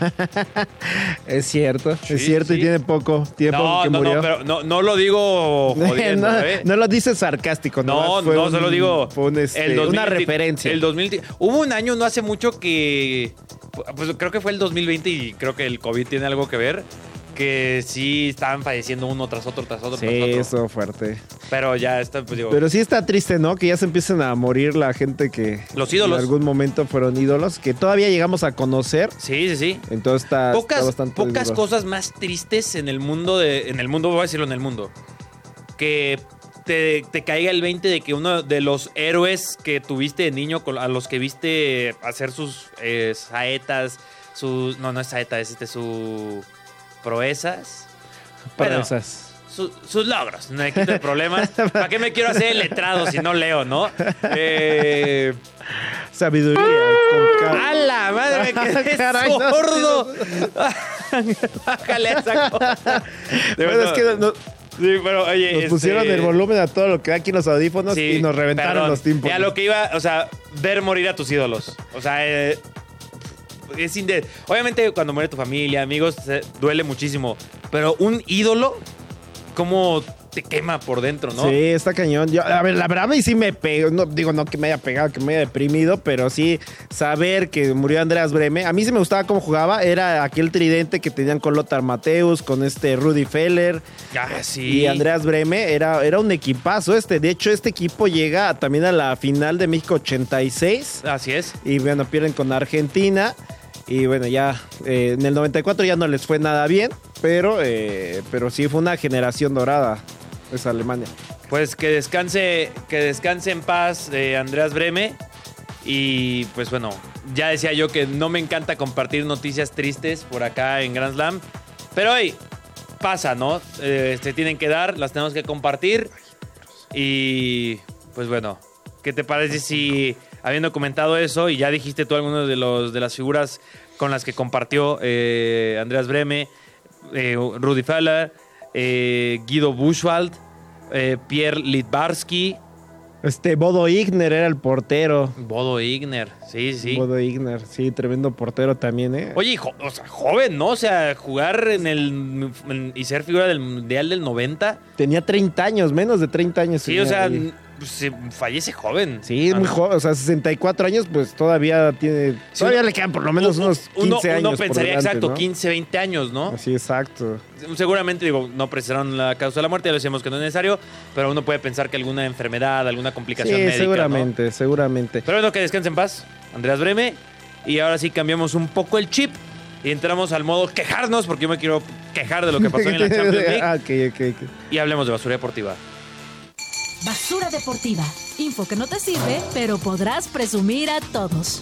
S4: Es cierto,
S3: Sí,
S4: es cierto,
S3: sí.
S4: y tiene poco tiempo
S3: No,
S4: que
S3: no,
S4: murió.
S3: no, pero no, no lo digo jodiendo,
S4: no,
S3: ¿eh?
S4: no lo dices sarcástico,
S3: No,
S4: fue
S3: no,
S4: un-
S3: se lo digo.
S4: Fue un, este,
S3: el 2020
S4: una referencia.
S3: El 2000, hubo un año no hace mucho que. Pues creo que fue el 2020 y creo que el COVID tiene algo que ver. Que sí estaban falleciendo uno tras otro, tras otro,
S4: sí,
S3: tras otro.
S4: eso fuerte.
S3: Pero ya está, pues digo.
S4: Pero sí está triste, ¿no? Que ya se empiezan a morir la gente que
S3: Los ídolos.
S4: en algún momento fueron ídolos, que todavía llegamos a conocer.
S3: sí, sí, sí.
S4: Entonces está, está
S3: pocas,
S4: bastante
S3: pocas
S4: duro.
S3: cosas más tristes en el mundo de. En el mundo, voy a decirlo en el mundo. Que te, te caiga el 20 de que uno de los héroes que tuviste de niño, a los que viste hacer sus eh, saetas, sus. No, no es saeta, es este su. Proezas. Bueno, su- sus logros, no me quito de problemas. ¿Para qué me quiero hacer el letrado si no leo, no? Eh,
S4: Sabiduría. con
S3: ¡A
S4: ca-
S3: la madre! Me quedé
S4: Caray, no,
S3: sordo. Bájale esa cosa. De
S4: Bueno,
S3: verdad.
S4: es que no-
S3: Sí, pero oye.
S4: nos
S3: este,
S4: pusieron el volumen a todo lo que da aquí en los audífonos
S3: sí,
S4: y nos reventaron
S3: perdón.
S4: los tiempos.
S3: Y a lo que iba, o sea, ver morir a tus ídolos. O sea, eh, es inde- Obviamente, cuando muere tu familia, amigos, se- duele muchísimo. Pero un ídolo, ¿cómo te quema por dentro, no?
S4: Sí, está cañón. Yo, a ver, la verdad, a mí sí me pegó. No, digo, no que me haya pegado, que me haya deprimido, pero sí saber que murió Andreas Breme. A mí sí me gustaba cómo jugaba. Era aquel tridente que tenían con Lothar Mateus, con este Rudy Feller
S3: Ah, sí.
S4: y Andreas Breme. Era, era un equipazo este. De hecho, este equipo llega también a la final de México 86.
S3: Así es.
S4: Y bueno, pierden con Argentina. Y bueno, ya eh, en el 94 ya no les fue nada bien, pero, eh, pero sí fue una generación dorada esa Alemania.
S3: Pues que descanse, que descanse en paz eh, Andreas Breme. Y pues bueno, ya decía yo que no me encanta compartir noticias tristes por acá en Grand Slam. Pero hoy pasa, ¿no? Se tienen que dar, las tenemos que compartir. Y pues bueno, ¿qué te parece si habiendo comentado eso y ya dijiste tú algunos de los de las figuras con las que compartió eh, Andreas Breme, eh, Rudy Feller, eh, Guido Buchwald, eh, Pierre Litbarski,
S4: Este, Bodo Igner era el portero.
S3: Bodo Igner, sí, sí.
S4: Bodo Igner, sí, tremendo portero también, ¿eh?
S3: Oye, jo- o sea, joven, ¿no? O sea, jugar en el en- y ser figura del Mundial del 90.
S4: Tenía 30 años, menos de 30 años.
S3: Sí, o sea,
S4: ahí.
S3: Pues, se fallece joven.
S4: Sí,
S3: Ah,
S4: muy joven, o sea, 64 años, pues todavía tiene.
S3: Sí,
S4: todavía
S3: uno-
S4: le quedan por lo menos unos 15
S3: uno,
S4: años.
S3: Uno pensaría
S4: delante,
S3: exacto,
S4: ¿no?
S3: 15, 20 años, ¿no?
S4: Así, exacto.
S3: Seguramente, digo, no precisaron la causa de la muerte, ya lo decíamos que no es necesario, pero uno puede pensar que alguna enfermedad, alguna complicación
S4: Sí,
S3: médica. ¿no?
S4: seguramente, seguramente.
S3: Pero bueno, que descanse en paz, Andreas Breme. Y ahora sí cambiamos un poco el chip y entramos al modo quejarnos, porque yo me quiero quejar de lo que pasó en la Champions League.
S4: Ah, ok, ok, ok.
S3: Y hablemos de basura deportiva.
S1: Basura deportiva. Info que no te sirve, pero podrás presumir a todos.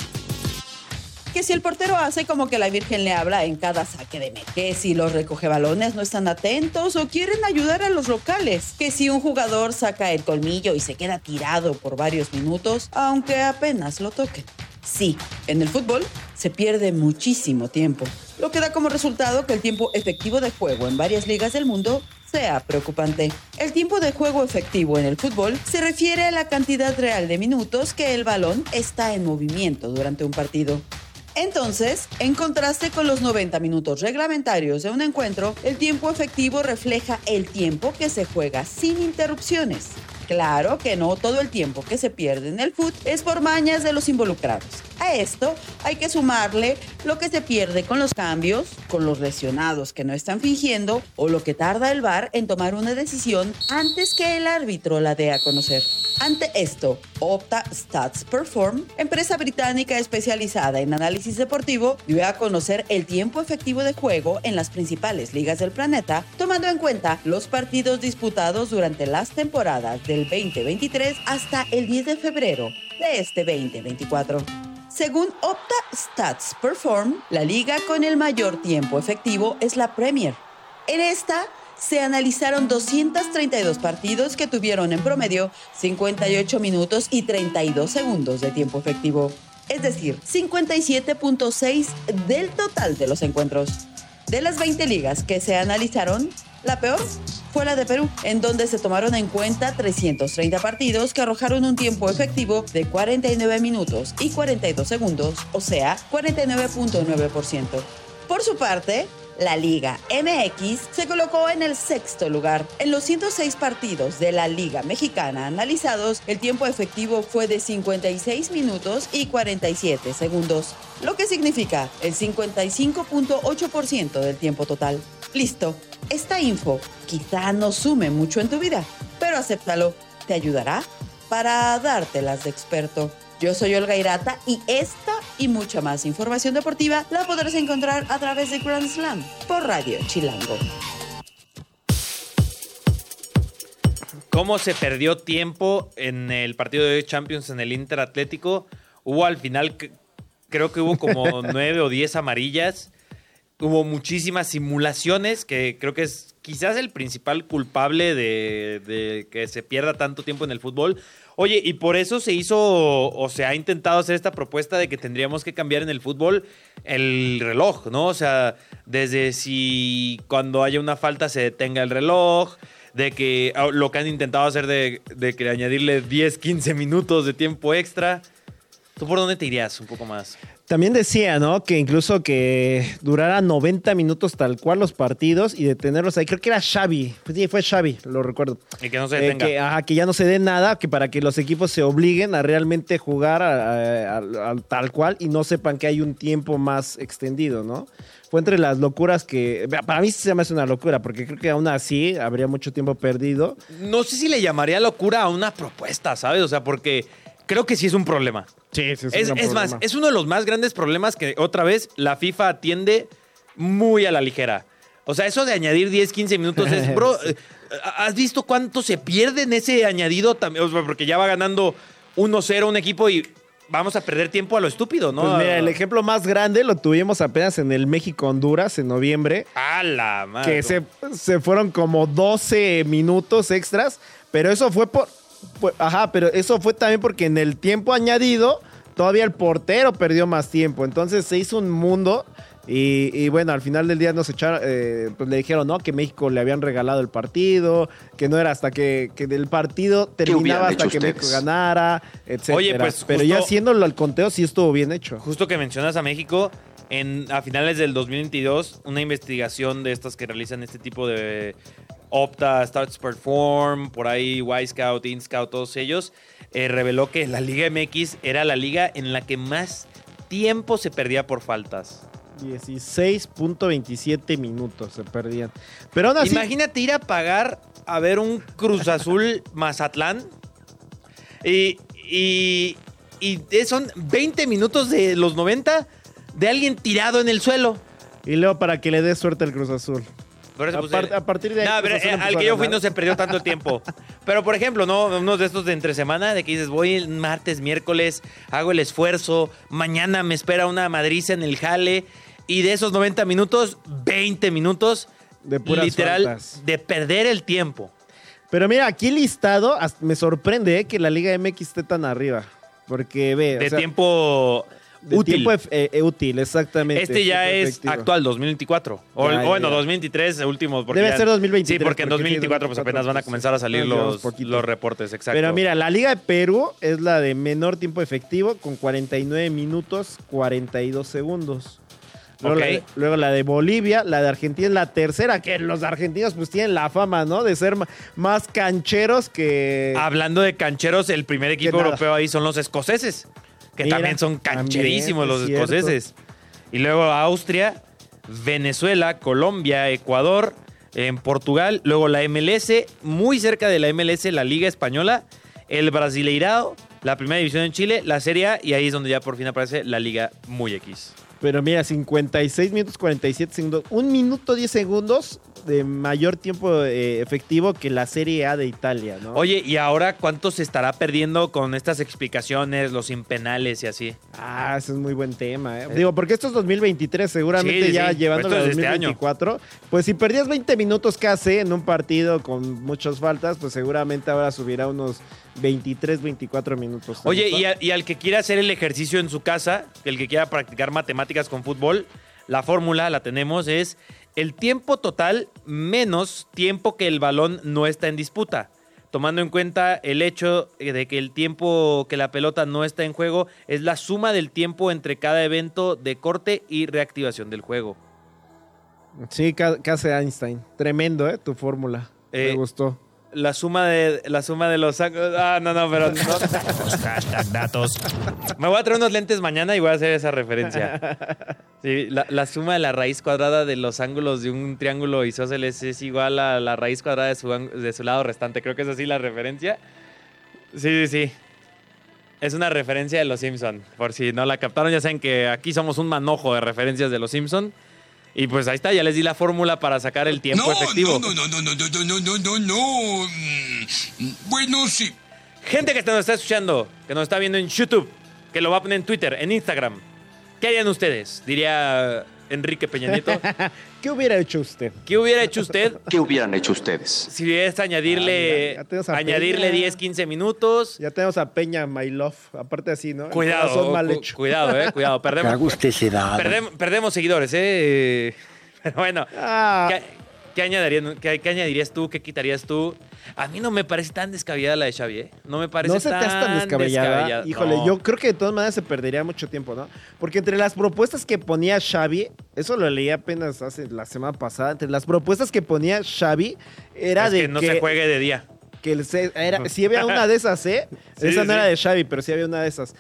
S8: que si el portero hace como que la Virgen le habla en cada saque de meta, que si los recoge balones no están atentos o quieren ayudar a los locales, que si un jugador saca el colmillo y se queda tirado por varios minutos, aunque apenas lo toquen. Sí, en el fútbol se pierde muchísimo tiempo, lo que da como resultado que el tiempo efectivo de juego en varias ligas del mundo sea preocupante. El tiempo de juego efectivo en el fútbol se refiere a la cantidad real de minutos que el balón está en movimiento durante un partido. Entonces, en contraste con los 90 minutos reglamentarios de un encuentro, el tiempo efectivo refleja el tiempo que se juega sin interrupciones. Claro que no todo el tiempo que se pierde en el fútbol es por mañas de los involucrados. A esto hay que sumarle lo que se pierde con los cambios, con los lesionados que no están fingiendo o lo que tarda el VAR en tomar una decisión antes que el árbitro la dé a conocer. Ante esto, Opta Stats Perform, empresa británica especializada en análisis deportivo, dio a conocer el tiempo efectivo de juego en las principales ligas del planeta, tomando en cuenta los partidos disputados durante las temporadas del 2023 hasta el 10 de febrero de este 2024. Según Opta Stats Perform, la liga con el mayor tiempo efectivo es la Premier. En esta se analizaron 232 partidos que tuvieron en promedio 58 minutos y 32 segundos de tiempo efectivo, es decir, 57.6 del total de los encuentros. De las 20 ligas que se analizaron, la peor fue la de Perú, en donde se tomaron en cuenta 330 partidos que arrojaron un tiempo efectivo de 49 minutos y 42 segundos, o sea, 49.9%. Por su parte, la Liga MX se colocó en el sexto lugar. En los 106 partidos de la Liga Mexicana analizados, el tiempo efectivo fue de 56 minutos y 47 segundos, lo que significa el 55.8% del tiempo total. Listo, esta info quizá no sume mucho en tu vida, pero acéptalo, te ayudará para dártelas de experto. Yo soy Olga Irata y esta y mucha más información deportiva la podrás encontrar a través de Grand Slam por Radio Chilango.
S3: ¿Cómo se perdió tiempo en el partido de Champions en el Inter Atlético? Hubo al final, creo que hubo como nueve o diez amarillas. Hubo muchísimas simulaciones, que creo que es quizás el principal culpable de, de que se pierda tanto tiempo en el fútbol. Oye, y por eso se hizo o se ha intentado hacer esta propuesta de que tendríamos que cambiar en el fútbol el reloj, ¿no? O sea, desde si cuando haya una falta se detenga el reloj, de que ah, lo que han intentado hacer de, de que añadirle 10, 15 minutos de tiempo extra. ¿Tú por dónde te irías un poco más?
S4: También decía, ¿no? Que incluso que durara 90 minutos tal cual los partidos y detenerlos ahí. Creo que era Xavi. Pues sí, fue Xavi, lo recuerdo.
S3: Y que no se
S4: Eh,
S3: detenga.
S4: que, ajá, que ya no se dé nada, que para que los equipos se obliguen a realmente jugar a- a- a- a tal cual y no sepan que hay un tiempo más extendido, ¿no? Fue entre las locuras que... Para mí sí se me hace una locura, porque creo que aún así habría mucho tiempo perdido.
S3: No sé si le llamaría locura a una propuesta, ¿sabes? O sea, porque creo que sí es un problema.
S4: Sí, sí,
S3: Es, es más, es uno de los más grandes problemas que otra vez la FIFA atiende muy a la ligera. O sea, eso de añadir 10, 15 minutos es, bro, eh, ¿has visto cuánto se pierde en ese añadido? también? O sea, porque ya va ganando 1-0 un equipo y vamos a perder tiempo a lo estúpido, ¿no?
S4: Pues mira, el ejemplo más grande lo tuvimos apenas en el México-Honduras en noviembre.
S3: A la madre.
S4: que se, se fueron como 12 minutos extras, pero eso fue por... pues, ajá, pero eso fue también porque en el tiempo añadido todavía el portero perdió más tiempo. Entonces se hizo un mundo. Y, y bueno, al final del día nos echaron, eh, pues le dijeron, ¿no? Que México le habían regalado el partido, que no era hasta que, que el partido terminaba hasta que México ganara, etcétera.
S3: Oye, pues,
S4: Pero
S3: justo-
S4: ya haciéndolo al conteo sí estuvo bien hecho.
S3: Justo que mencionas a México, en, a finales del 2022, una investigación de estas que realizan este tipo de Opta, Starts Perform, por ahí Y Scout, In Scout, todos ellos, eh, reveló que la Liga MX era la liga en la que más tiempo se perdía por faltas.
S4: 16.27 minutos se perdían. Pero aún así,
S3: Imagínate ir a pagar a ver un Cruz Azul Mazatlán y, y, y son 20 minutos de los 90 de alguien tirado en el suelo.
S4: y luego para que le dé suerte al Cruz Azul.
S3: Por eso,
S4: A
S3: pues,
S4: par-
S3: eh,
S4: a partir de ahí,
S3: no,
S4: Cruz
S3: pero, eh, al que yo fui no se perdió tanto tiempo. Pero, por ejemplo, ¿no? Unos de estos de entre semana, de que dices, voy el martes, miércoles, hago el esfuerzo, mañana me espera una madriza en el jale, y de esos 90 minutos, 20 minutos,
S4: De
S3: literal, de perder el tiempo.
S4: Pero mira, aquí listado, me sorprende eh, que la Liga MX esté tan arriba. Porque ve, o
S3: De
S4: sea,
S3: tiempo
S4: de
S3: útil.
S4: tiempo eh, eh, útil, exactamente.
S3: Este ya es
S4: efectivo.
S3: actual, 2024. O,
S4: Ya,
S3: o bueno,
S4: ya.
S3: 2023, último. porque
S4: Debe
S3: ya-
S4: ser 2023,
S3: Sí, porque en
S4: porque sí,
S3: 2024 pues
S4: 2024,
S3: apenas van a comenzar a salir los, reportes, exacto.
S4: Pero mira, la Liga de Perú es la de menor tiempo efectivo con 49 minutos 42 segundos. Luego, la, de- luego la de Bolivia, la de Argentina es la tercera, que los argentinos pues tienen la fama, ¿no? De ser más cancheros que...
S3: Hablando de cancheros, el primer equipo europeo ahí son los escoceses, que
S4: Mira,
S3: también son cancherísimos
S4: también,
S3: los
S4: es
S3: escoceses. Y luego Austria, Venezuela, Colombia, Ecuador, en Portugal, luego la MLS, muy cerca de la MLS, la Liga Española, el Brasileirao, la primera división en Chile, la Serie A, y ahí es donde ya por fin aparece la Liga muy X.
S4: Pero mira, 56 minutos 47 segundos. Un minuto 10 segundos de mayor tiempo eh, efectivo que la Serie A de Italia, ¿no?
S3: Oye, ¿y ahora cuánto se estará perdiendo con estas explicaciones, los impenales y así?
S4: Ah, ese es muy buen tema, ¿eh? Digo, porque esto es 2023, seguramente
S3: Sí,
S4: ya
S3: sí.
S4: llevándolo a
S3: es de este año.
S4: 2024. Pues si perdías 20 minutos casi en un partido con muchas faltas, pues seguramente ahora subirá unos 23, 24 minutos. ¿Te
S3: Oye,
S4: gusta?
S3: y, a- y al que quiera hacer el ejercicio en su casa, el que quiera practicar matemáticas con fútbol, la fórmula la tenemos, es el tiempo total menos tiempo que el balón no está en disputa. Tomando en cuenta el hecho de que el tiempo que la pelota no está en juego es la suma del tiempo entre cada evento de corte y reactivación del juego.
S4: Sí, ca- casi Einstein. Tremendo, ¿eh? Tu fórmula.
S3: Eh,
S4: Me gustó.
S3: La suma de, la suma de los... ángulos- Ah, no, no, pero... no.
S6: Hashtag datos.
S3: Me voy a traer unos lentes mañana y voy a hacer esa referencia. Sí, la, la suma de la raíz cuadrada de los ángulos de un triángulo isósceles es igual a la raíz cuadrada de su, de su lado restante. Creo que es así la referencia. Sí, sí, sí. Es una referencia de los Simpson. Por si no la captaron, ya saben que aquí somos un manojo de referencias de los Simpson. Y pues ahí está, ya les di la fórmula para sacar el tiempo efectivo.
S7: no, no, no, no, no, no, no, no, no. Mm, Bueno, sí.
S3: Gente que nos está escuchando, que nos está viendo en YouTube, que lo va a poner en Twitter, en Instagram. ¿Qué harían ustedes? Diría Enrique Peña Nieto.
S4: ¿Qué hubiera hecho usted?
S3: ¿Qué hubiera hecho usted
S9: ¿Qué hubieran hecho ustedes?
S3: si hubiese añadirle,
S4: Ah, ya
S3: añadirle
S4: Peña.
S3: 10, 15 minutos?
S4: Ya tenemos a Peña, My Love. Aparte así, ¿no?
S3: Cuidado,
S4: mal
S3: cu-
S4: hecho.
S3: cuidado, eh, cuidado. Perdemos,
S9: usted se da.
S3: perdem- perdemos seguidores, eh. Pero bueno,
S4: Ah,
S3: ¿qué, qué añadirían- qué- qué añadirías tú? ¿Qué quitarías tú? A mí no me parece tan descabellada la de Xavi, ¿eh? No me parece
S4: no se te hace tan descabellada. Híjole,
S3: No.
S4: yo creo que de todas maneras se perdería mucho tiempo, ¿no? Porque entre las propuestas que ponía Xavi, eso lo leí apenas hace la semana pasada, entre las propuestas que ponía Xavi era
S3: Es
S4: de
S3: que no se juegue de día.
S4: que el era, si había una de esas, ¿eh?
S3: Sí,
S4: Esa no
S3: sí.
S4: era de Xavi, pero sí había una de esas.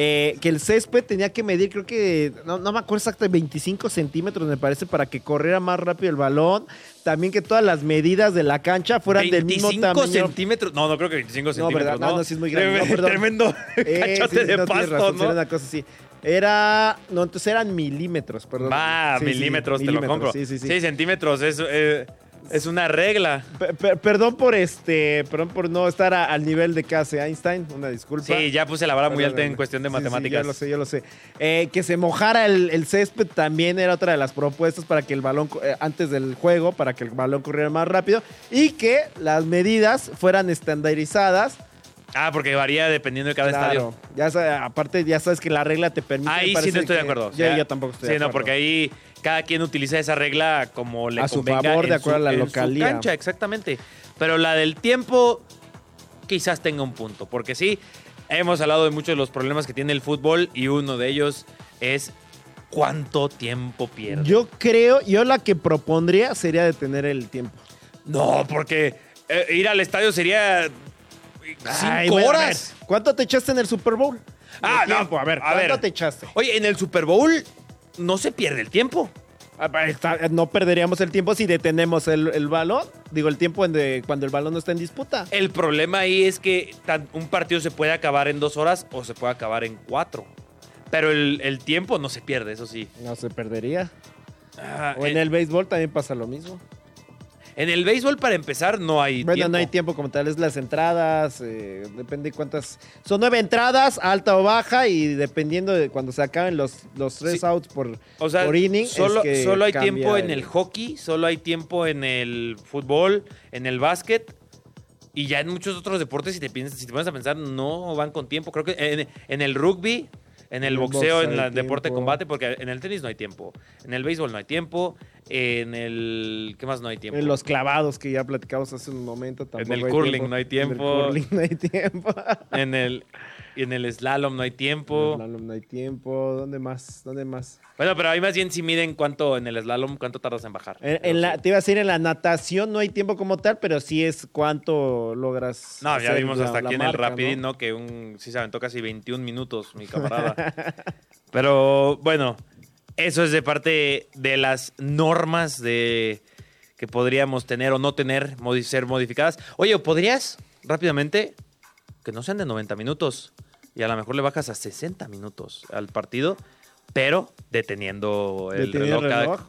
S4: Eh, que el césped tenía que medir, creo que, no, no me acuerdo exacto, 25 centímetros me parece, para que corriera más rápido el balón. También que todas las medidas de la cancha fueran del mismo
S3: 25
S4: tamaño.
S3: centímetros. No, no creo que 25
S4: No,
S3: centímetros.
S4: ¿verdad?
S3: No,
S4: No, no, sí es muy grande. No,
S3: Tremendo-
S4: perdón.
S3: Tremendo
S4: Eh,
S3: cachote
S4: sí, sí,
S3: de
S4: no,
S3: pasto,
S4: razón,
S3: ¿no?
S4: Era una cosa así. Era, no, entonces eran milímetros, perdón.
S3: Va,
S4: Sí, sí,
S3: milímetros, te lo compro.
S4: Sí, sí, sí.
S3: Sí, centímetros es, eh, es una regla.
S4: Pe- pe- perdón por este, perdón por no estar a- al nivel de casi Einstein, una disculpa.
S3: Sí, ya puse la vara muy alta en cuestión de
S4: Sí, sí,
S3: matemáticas.
S4: yo lo sé, yo lo sé. Eh, que se mojara el, el césped también era otra de las propuestas para que el balón, eh, antes del juego, para que el balón corriera más rápido y que las medidas fueran estandarizadas
S3: Ah, porque varía dependiendo de cada
S4: Claro.
S3: estadio.
S4: Ya aparte, ya sabes que la regla te permite.
S3: Ahí sí no estoy de
S4: que-
S3: acuerdo. o
S4: Yo,
S3: sea,
S4: yo tampoco estoy
S3: Sí,
S4: de
S3: no,
S4: acuerdo.
S3: porque ahí cada quien utiliza esa regla como le
S4: A su
S3: convenga
S4: favor, de acuerdo
S3: su-
S4: a la
S3: en su
S4: localía.
S3: cancha, exactamente. Pero la del tiempo quizás tenga un punto, porque sí, hemos hablado de muchos de los problemas que tiene el fútbol y uno de ellos es cuánto tiempo pierde.
S4: Yo creo, yo la que propondría sería detener el tiempo.
S3: No, porque eh, ir al estadio sería cinco
S4: Ay, bueno, a ver,
S3: horas.
S4: ¿Cuánto te echaste en el Super Bowl?
S3: Ah, no,
S4: a ver,
S3: a
S4: ¿cuánto
S3: ver.
S4: te echaste?
S3: Oye, en el Super Bowl no se pierde el tiempo.
S4: Ah, No perderíamos el tiempo si detenemos el, el balón. Digo, el tiempo en de, cuando el balón no está en disputa.
S3: El problema ahí es que tan- un partido se puede acabar en dos horas o se puede acabar en cuatro. Pero el, el tiempo no se pierde, eso sí.
S4: No se perdería.
S3: Ah,
S4: O en el béisbol también pasa lo mismo.
S3: En el béisbol, para empezar, no hay
S4: Bueno,
S3: tiempo.
S4: no hay tiempo como tal, es las entradas, eh, depende cuántas. Son nueve entradas, alta o baja, y dependiendo de cuando se acaben los, los tres
S3: Sí.
S4: outs por,
S3: O sea,
S4: por inning. es
S3: solo,
S4: que
S3: solo hay tiempo en el hockey, solo hay tiempo en el fútbol, en el básquet. Y ya en muchos otros deportes, si te, piensas, si te pones a pensar, no van con tiempo. Creo que en, en el rugby, en el boxeo,
S4: box
S3: en el deporte de combate, porque en el tenis no hay tiempo. En el béisbol no hay tiempo. En el... ¿Qué más no hay tiempo?
S4: En los clavados que ya platicamos hace un momento. tampoco
S3: el
S4: hay
S3: curling no hay tiempo.
S4: En el curling no hay tiempo.
S3: En el, en el slalom no hay
S4: En
S3: tiempo.
S4: el slalom no hay tiempo. ¿Dónde más? ¿Dónde más?
S3: Bueno, pero ahí más bien si miden cuánto en el slalom, cuánto tardas en bajar.
S4: En, en la, te iba a decir, en la natación no hay tiempo como tal, pero sí es cuánto logras.
S3: No, ya vimos
S4: la-
S3: hasta
S4: la
S3: aquí en
S4: marca,
S3: el Rapidín,
S4: ¿no?
S3: ¿no? Que un, sí se aventó casi 21 minutos, mi camarada. Pero bueno, eso es de parte de las normas de que podríamos tener o no tener, ser modificadas. Oye, ¿podrías rápidamente que no sean de 90 minutos y a lo mejor le bajas a 60 minutos al partido, pero deteniendo el
S4: Detenido
S3: reloj?
S4: el reloj.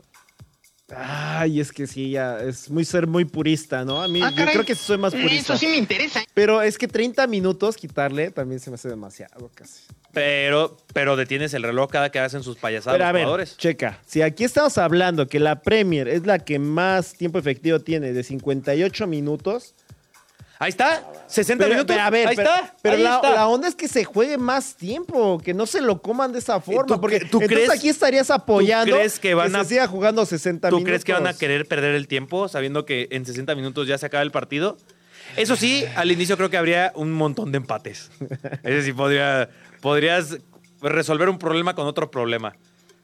S4: Ay, es que sí, ya es muy ser muy purista, ¿no? A mí
S10: Ah,
S4: yo creo que soy más purista.
S10: Eso sí me interesa.
S4: Pero es que 30 minutos quitarle también se me hace demasiado casi.
S3: Pero, pero detienes el reloj cada que hacen sus payasadas
S4: Pero a
S3: los
S4: ver,
S3: jugadores.
S4: checa. Si aquí estamos hablando que la Premier es la que más tiempo efectivo tiene, de 58 minutos.
S3: Ahí está, 60
S4: Pero,
S3: minutos.
S4: pero, a ver,
S3: ahí
S4: pero,
S3: está.
S4: pero
S3: ahí
S4: la,
S3: está.
S4: la onda es que se juegue más tiempo, que no se lo coman de esa forma.
S3: ¿tú
S4: porque
S3: tú
S4: entonces
S3: crees-
S4: aquí estarías apoyando
S3: crees que van a-
S4: se siga jugando 60
S3: ¿Tú
S4: minutos.
S3: crees que van a querer perder el tiempo sabiendo que en 60 minutos ya se acaba el partido? Eso sí, al inicio creo que habría un montón de empates. Es decir, podría, podrías resolver un problema con otro problema.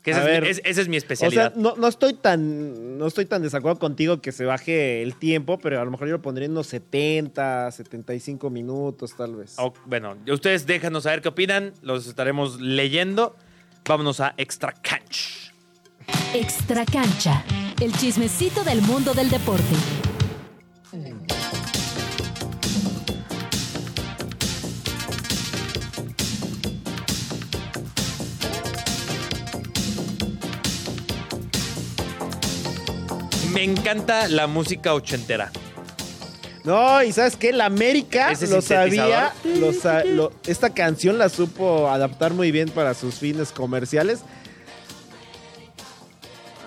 S3: Que esa, es, mi-
S4: ver,
S3: es- esa es mi
S4: O
S3: especialidad.
S4: sea, no, no estoy tan no estoy tan desacuerdo contigo que se baje el tiempo, pero a lo mejor yo lo pondría en unos 70, 75 minutos tal vez.
S3: O- bueno, ustedes déjanos saber qué opinan. Los estaremos leyendo. Vámonos a Extra Catch.
S1: Extra cancha. El chismecito del mundo del deporte.
S3: Encanta la música ochentera.
S4: No, y ¿sabes qué? La América
S3: Ese
S4: lo sabía,
S3: sintetizador.
S4: lo sa- lo- esta canción la supo adaptar muy bien para sus fines comerciales.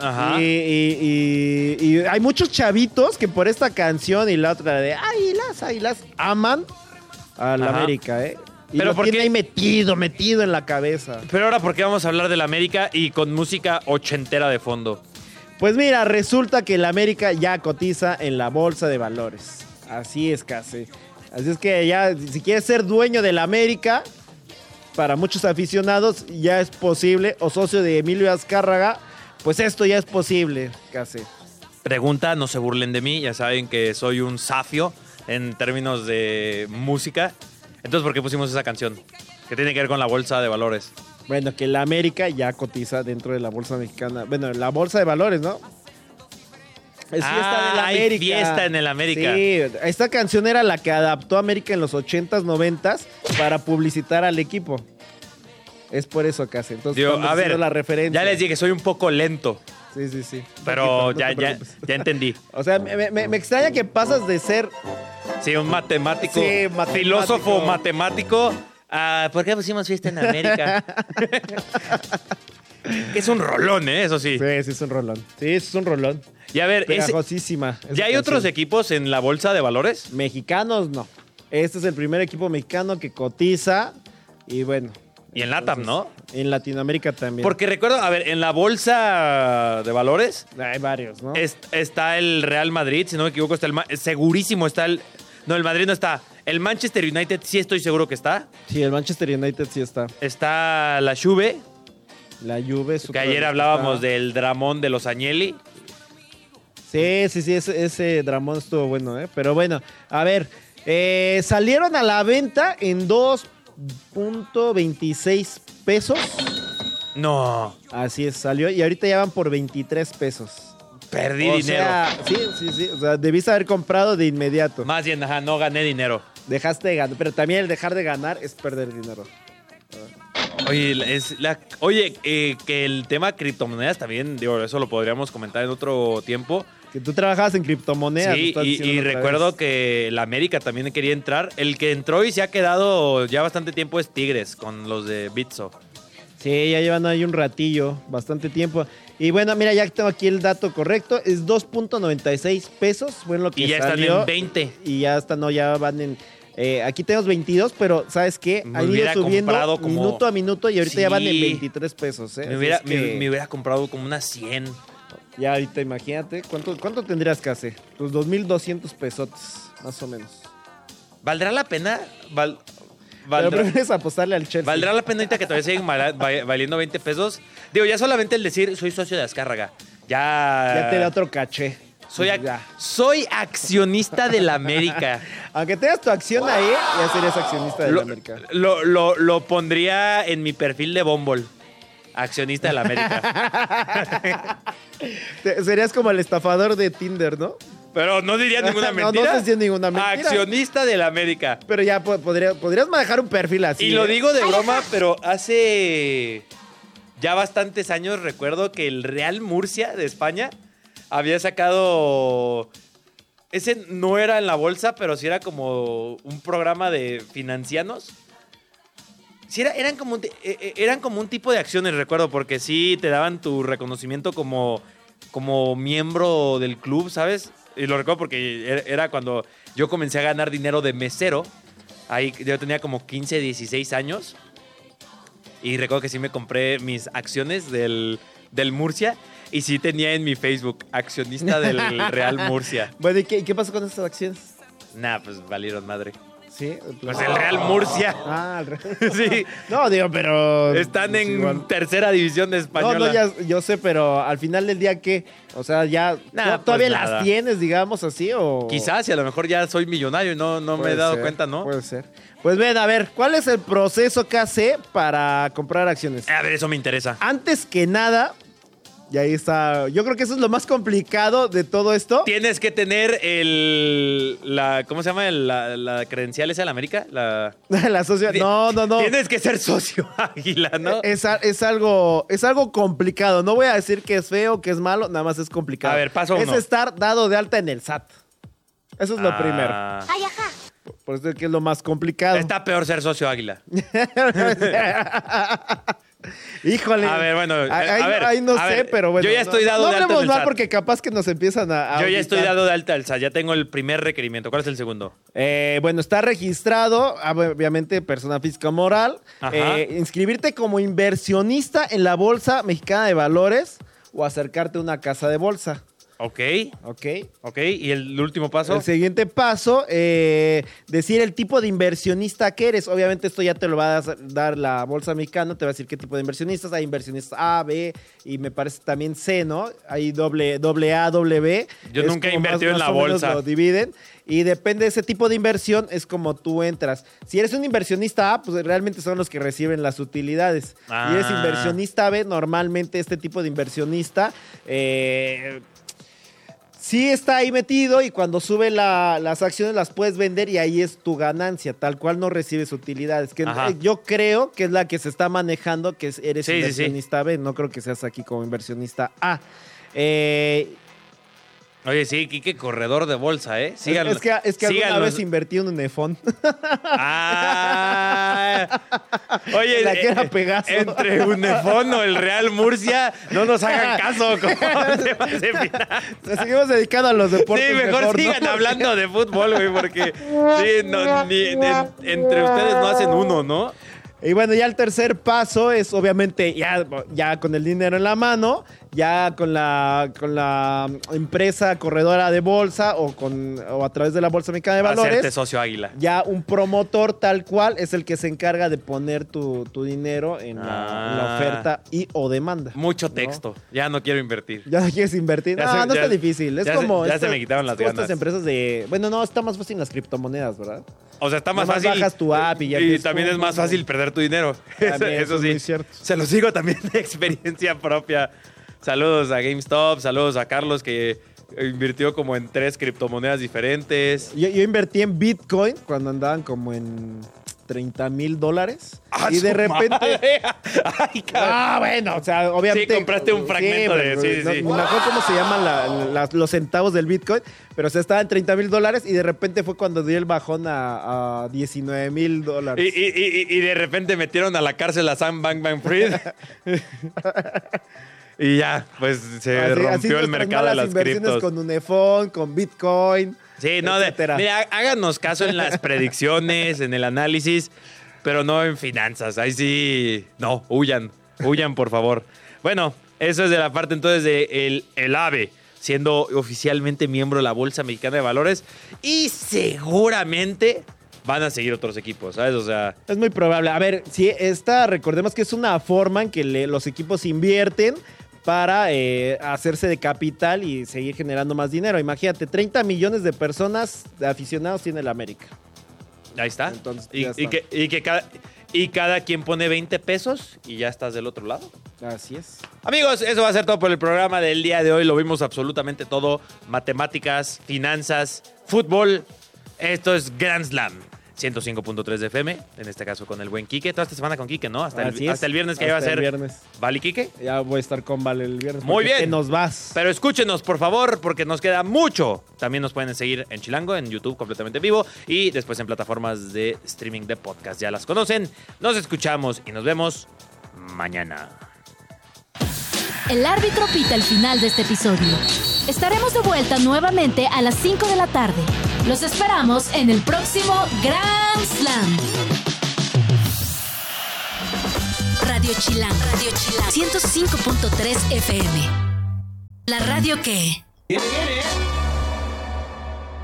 S3: Ajá.
S4: Y, y- y- y hay muchos chavitos que por esta canción y la otra de Águilas, Águilas, aman a la
S3: Ajá.
S4: América, ¿eh? Y
S3: Pero
S4: lo
S3: ¿por
S4: tiene
S3: qué?
S4: ahí metido, metido en la cabeza.
S3: Pero ahora, ¿por qué vamos a hablar de la América y con música ochentera de fondo?
S4: Pues mira, resulta que la América ya cotiza en la bolsa de valores. Así es casi. Así es que ya, si quieres ser dueño de la América, para muchos aficionados ya es posible, o socio de Emilio Azcárraga, pues esto ya es posible, casi.
S3: Pregunta, no se burlen de mí, ya saben que soy un safio en términos de música. Entonces, ¿por qué pusimos esa canción? Que tiene que ver con la bolsa de valores.
S4: Bueno, que la América ya cotiza dentro de la bolsa mexicana. Bueno, la bolsa de valores, ¿no? Es
S3: Ah, hay fiesta en el América.
S4: Sí, esta canción era la que adaptó América en los 80s, 90s para publicitar al equipo. Es por eso casi. Entonces,
S3: Digo, a ver,
S4: la referencia.
S3: ya les dije, soy un poco lento,
S4: Sí, sí, sí.
S3: pero
S4: no
S3: ya, ya, ya entendí.
S4: O sea, me, me- me extraña que pasas de ser
S3: Sí, un matemático,
S4: Sí, matemático.
S3: filósofo matemático. Ah, ¿Por qué pusimos fiesta en América? que es un rolón, ¿eh? Eso sí.
S4: Sí, sí, es un rolón. Sí, es un rolón.
S3: Y a ver,
S4: Pegajosísima. esa
S3: ¿ya hay otros equipos en la bolsa de valores?
S4: Mexicanos, no. Este es el primer equipo mexicano que cotiza y bueno.
S3: Y en LATAM, ¿no?
S4: En Latinoamérica también.
S3: Porque recuerdo, a ver, en la bolsa de valores
S4: hay varios, ¿no?
S3: es- está el Real Madrid, si no me equivoco, está el Ma- segurísimo está el no, el Madrid no está. El Manchester United sí estoy seguro que está.
S4: Sí, el Manchester United sí está.
S3: Está la Juve,
S4: La Juve.
S3: que ayer hablábamos
S4: está.
S3: del dramón de los Agnelli.
S4: Sí, sí, sí, ese, ese dramón estuvo bueno, ¿eh? Pero bueno, a ver, eh, salieron a la venta en 2.26 pesos.
S3: No,
S4: Así es, salió y ahorita ya van por 23 pesos.
S3: perdí
S4: o
S3: dinero.
S4: sea, sí, sí, sí, o sea, debiste haber comprado de inmediato.
S3: Más bien, ajá, no gané dinero.
S4: Dejaste de ganar, pero también el dejar de ganar es perder dinero.
S3: Oye, es la, oye eh, que el tema criptomonedas también, digo, eso lo podríamos comentar en otro tiempo.
S4: Que tú trabajabas en criptomonedas.
S3: Sí, y, recuerdo
S4: vez.
S3: que la América también quería entrar. El que entró y se ha quedado ya bastante tiempo es Tigres con los de Bitso.
S4: Sí, ya llevan ahí un ratillo, bastante tiempo. Y bueno, mira, ya tengo aquí el dato correcto. Es 2.96 pesos. Bueno, lo que
S3: Y ya están
S4: salió.
S3: en 20.
S4: Y ya están, no, ya van en. Eh, aquí tenemos 22, pero ¿sabes qué?
S3: Me
S4: Han ido
S3: hubiera
S4: subiendo
S3: comprado como-
S4: minuto a minuto y ahorita ya van en
S3: Sí.
S4: 23 pesos. ¿eh?
S3: Me hubiera,
S4: es que
S3: me- me hubiera comprado como unas 100.
S4: Ya ahorita imagínate, ¿cuánto, ¿cuánto tendrías que hacer? Tus 2.200 pesotes, más o menos.
S3: ¿Valdrá la pena? Val-
S4: Pero
S3: ¿Valdrá,
S4: prefieres apostarle al Chelsea.
S3: ¿Valdrá la pena ahorita que todavía siguen valiendo 20 pesos? Digo, ya solamente el decir soy socio de Azcárraga. Ya.
S4: Ya te da otro caché.
S3: Soy, ac-
S4: Ya.
S3: soy accionista de la América.
S4: Aunque tengas tu acción ahí, ya serías accionista de
S3: lo,
S4: la América.
S3: lo- lo- lo pondría en mi perfil de Bumble. Accionista de la América.
S4: Serías como el estafador de Tinder, ¿no?
S3: Pero no diría ninguna
S4: No, no
S3: mentira.
S4: estoy diciendo ninguna mentira.
S3: Accionista de la América.
S4: Pero ya po- podría- podrías manejar un perfil así.
S3: y lo
S4: ¿eh?
S3: digo de broma, pero hace ya bastantes años recuerdo que el Real Murcia de España había sacado. Ese no era en la bolsa, pero sí era como un programa de financianos. Sí, era- eran, como un, eh, eh, eran como un tipo de acciones, recuerdo, porque sí te daban tu reconocimiento como, como miembro del club, ¿sabes? Y lo recuerdo porque era- era cuando yo comencé a ganar dinero de mesero. Ahí yo tenía como 15, 16 años. Y recuerdo que sí me compré mis acciones del, del Murcia. Y sí tenía en mi Facebook accionista del Real Murcia.
S4: Bueno, ¿y qué, qué pasó con esas acciones?
S3: Nah, pues valieron madre.
S4: Sí.
S3: Pues el Real Murcia.
S4: Ah, el Real.
S3: Sí.
S4: No, digo, pero.
S3: Están
S4: pues,
S3: en
S4: igual.
S3: tercera división de
S4: No,
S3: española.
S4: no, ya, yo sé, pero al final del día, ¿qué? O sea, ya.
S3: Nah,
S4: ¿tú- ¿Todavía
S3: pues
S4: las
S3: nada.
S4: tienes, digamos así? O...
S3: Quizás, y a lo mejor ya soy millonario y no, no me he dado
S4: ser,
S3: cuenta, ¿no?
S4: Puede ser. Pues ven, a ver, ¿cuál es el proceso que hace para comprar acciones?
S3: A ver, eso me interesa.
S4: Antes que nada, y ahí está. Yo creo que eso es lo más complicado de todo esto.
S3: Tienes que tener el. La, ¿Cómo se llama? El- La, la credencial esa de la América. La,
S4: La socia- No, no, no.
S3: Tienes que ser socio águila, ¿no?
S4: Es, a- es algo, es algo complicado. No voy a decir que es feo, que es malo, nada más es complicado.
S3: A ver, paso
S4: Es
S3: uno.
S4: estar dado de alta en el SAT. Eso es lo
S3: Ah,
S4: primero. Por eso es que es lo más complicado.
S3: Está peor ser socio águila.
S4: Híjole.
S3: A ver, bueno,
S4: Ahí,
S3: a
S4: ahí-
S3: ver,
S4: ahí no sé,
S3: ver,
S4: pero bueno.
S3: yo ya
S4: no-
S3: estoy dado
S4: no
S3: de alta
S4: hablemos
S3: en el
S4: mal porque capaz que nos empiezan a. a
S3: Yo ya estoy dado de alta al SAT. Ya tengo el primer requerimiento. ¿Cuál es el segundo?
S4: Eh, bueno, está registrado, ah, obviamente, persona física o moral. Eh, inscribirte como inversionista en la Bolsa Mexicana de Valores o acercarte a una casa de bolsa.
S3: Ok,
S4: ¿Ok?
S3: ok. ¿Y el último paso?
S4: El siguiente paso, eh, decir el tipo de inversionista que eres. Obviamente esto ya te lo va a dar la bolsa mexicana, te va a decir qué tipo de inversionistas. Hay inversionistas A, B y me parece también C, ¿no? Hay doble, doble A, doble B.
S3: Yo
S4: Es
S3: nunca he invertido en la bolsa.
S4: Lo dividen y depende de ese tipo de inversión, es como tú entras. Si eres un inversionista A, pues realmente son los que reciben las utilidades. Y eres
S3: Ah.
S4: inversionista B, normalmente este tipo de inversionista... eh, sí está ahí metido y cuando sube la- las acciones las puedes vender y ahí es tu ganancia, tal cual no recibes utilidades. Que
S3: Ajá.
S4: yo creo que es la que se está manejando, que es- eres
S3: Sí, sí, sí.
S4: inversionista B, no creo que seas aquí como inversionista A. Eh,
S3: Oye, sí, Kike, corredor de bolsa, ¿eh? Síganlo.
S4: es que, es que alguna
S3: síganlo.
S4: vez invertí en un iPhone.
S3: Ah, Oye,
S4: La que era
S3: eh,
S4: Pegaso.
S3: entre Unefón o el Real Murcia, no nos hagan caso como temas de final.
S4: Nos seguimos dedicando a los deportes.
S3: Sí, mejor, sigan hablando de fútbol, güey, porque sí, no, ni- en- entre ustedes no hacen uno, ¿no?
S4: Y bueno, ya el tercer paso es obviamente ya, ya con el dinero en la mano, ya con la, con la empresa corredora de bolsa o, con, o a través de la Bolsa Mexicana de Valores.
S3: Hacerte socio águila.
S4: Ya un promotor tal cual es el que se encarga de poner tu, tu dinero en la, en la
S3: Ah.
S4: oferta y o demanda.
S3: Mucho
S4: ¿no?
S3: texto. Ya no quiero invertir.
S4: ¿Ya no quieres invertir?
S3: Ya
S4: no,
S3: se-
S4: no
S3: ya-
S4: está difícil. Es
S3: ya se-
S4: como.
S3: ya se me quitaron las
S4: como Estas
S3: ganas.
S4: empresas de. Bueno, no, está más fácil en las criptomonedas, ¿verdad?
S3: O sea, está más
S4: Nomás
S3: fácil.
S4: bajas tu app y ya
S3: Y también es más fácil perder tu dinero. Eso,
S4: También,
S3: eso
S4: eso es
S3: sí.
S4: cierto.
S3: Se los digo también de experiencia propia. Saludos a GameStop, saludos a Carlos que invirtió como en tres criptomonedas diferentes.
S4: Yo, yo invertí en Bitcoin cuando andaban como en 30 mil dólares.
S3: ¡Ah,
S4: y de repente.
S3: madre! Ay, cabrón.
S4: Ah, bueno, o sea, obviamente.
S3: Sí, compraste un fragmento de- sí,
S4: no-
S3: sí.
S4: Me acuerdo cómo se llaman la- la- los centavos del Bitcoin, pero o sea, estaba en 30 mil dólares y de repente fue cuando dio el bajón a, a 19 mil
S3: Y,
S4: dólares.
S3: y- y- y de repente metieron a la cárcel a Sam Bang Bang Fried. y ya, pues se
S4: Así- así
S3: rompió el mercado de las
S4: inversiones
S3: criptos.
S4: con Unefón, con Bitcoin.
S3: Sí, no, de, mira, háganos caso en las predicciones, en el análisis, pero no en finanzas. Ahí sí, no, huyan, huyan, por favor. Bueno, eso es de la parte entonces de el, el AVE, siendo oficialmente miembro de la Bolsa Mexicana de Valores y seguramente van a seguir otros equipos, ¿sabes? O sea,
S4: Es muy probable. A ver, si esta, recordemos que es una forma en que le- los equipos invierten para eh, hacerse de capital y seguir generando más dinero. Imagínate, 30 millones de personas, de aficionados tiene el América.
S3: ahí está.
S4: Entonces,
S3: y,
S4: ya
S3: y
S4: está.
S3: que, y que cada, y cada quien pone 20 pesos y ya estás del otro lado.
S4: Así es.
S3: Amigos, eso va a ser todo por el programa del día de hoy. Lo vimos absolutamente todo. Matemáticas, finanzas, fútbol. Esto es Grand Slam. 105.3 de FM, en este caso con el buen Quique. Toda esta semana con Quique, ¿no? Hasta,
S4: Así
S3: el,
S4: es.
S3: hasta el viernes que ya va a
S4: Hasta el
S3: ser.
S4: viernes.
S3: ¿Vale, Quique?
S4: Ya voy a estar con Vale el viernes.
S3: Muy bien.
S4: te nos vas.
S3: Pero escúchenos, por favor, porque nos queda mucho. También nos pueden seguir en Chilango, en YouTube completamente vivo y después en plataformas de streaming de podcast. Ya las conocen. Nos escuchamos y nos vemos mañana.
S1: El árbitro pita el final de este episodio. Estaremos de vuelta nuevamente a las 5 de la tarde. Los esperamos en el próximo Grand Slam. Radio Chilán, Radio Chilán, 105.3 FM. La radio que...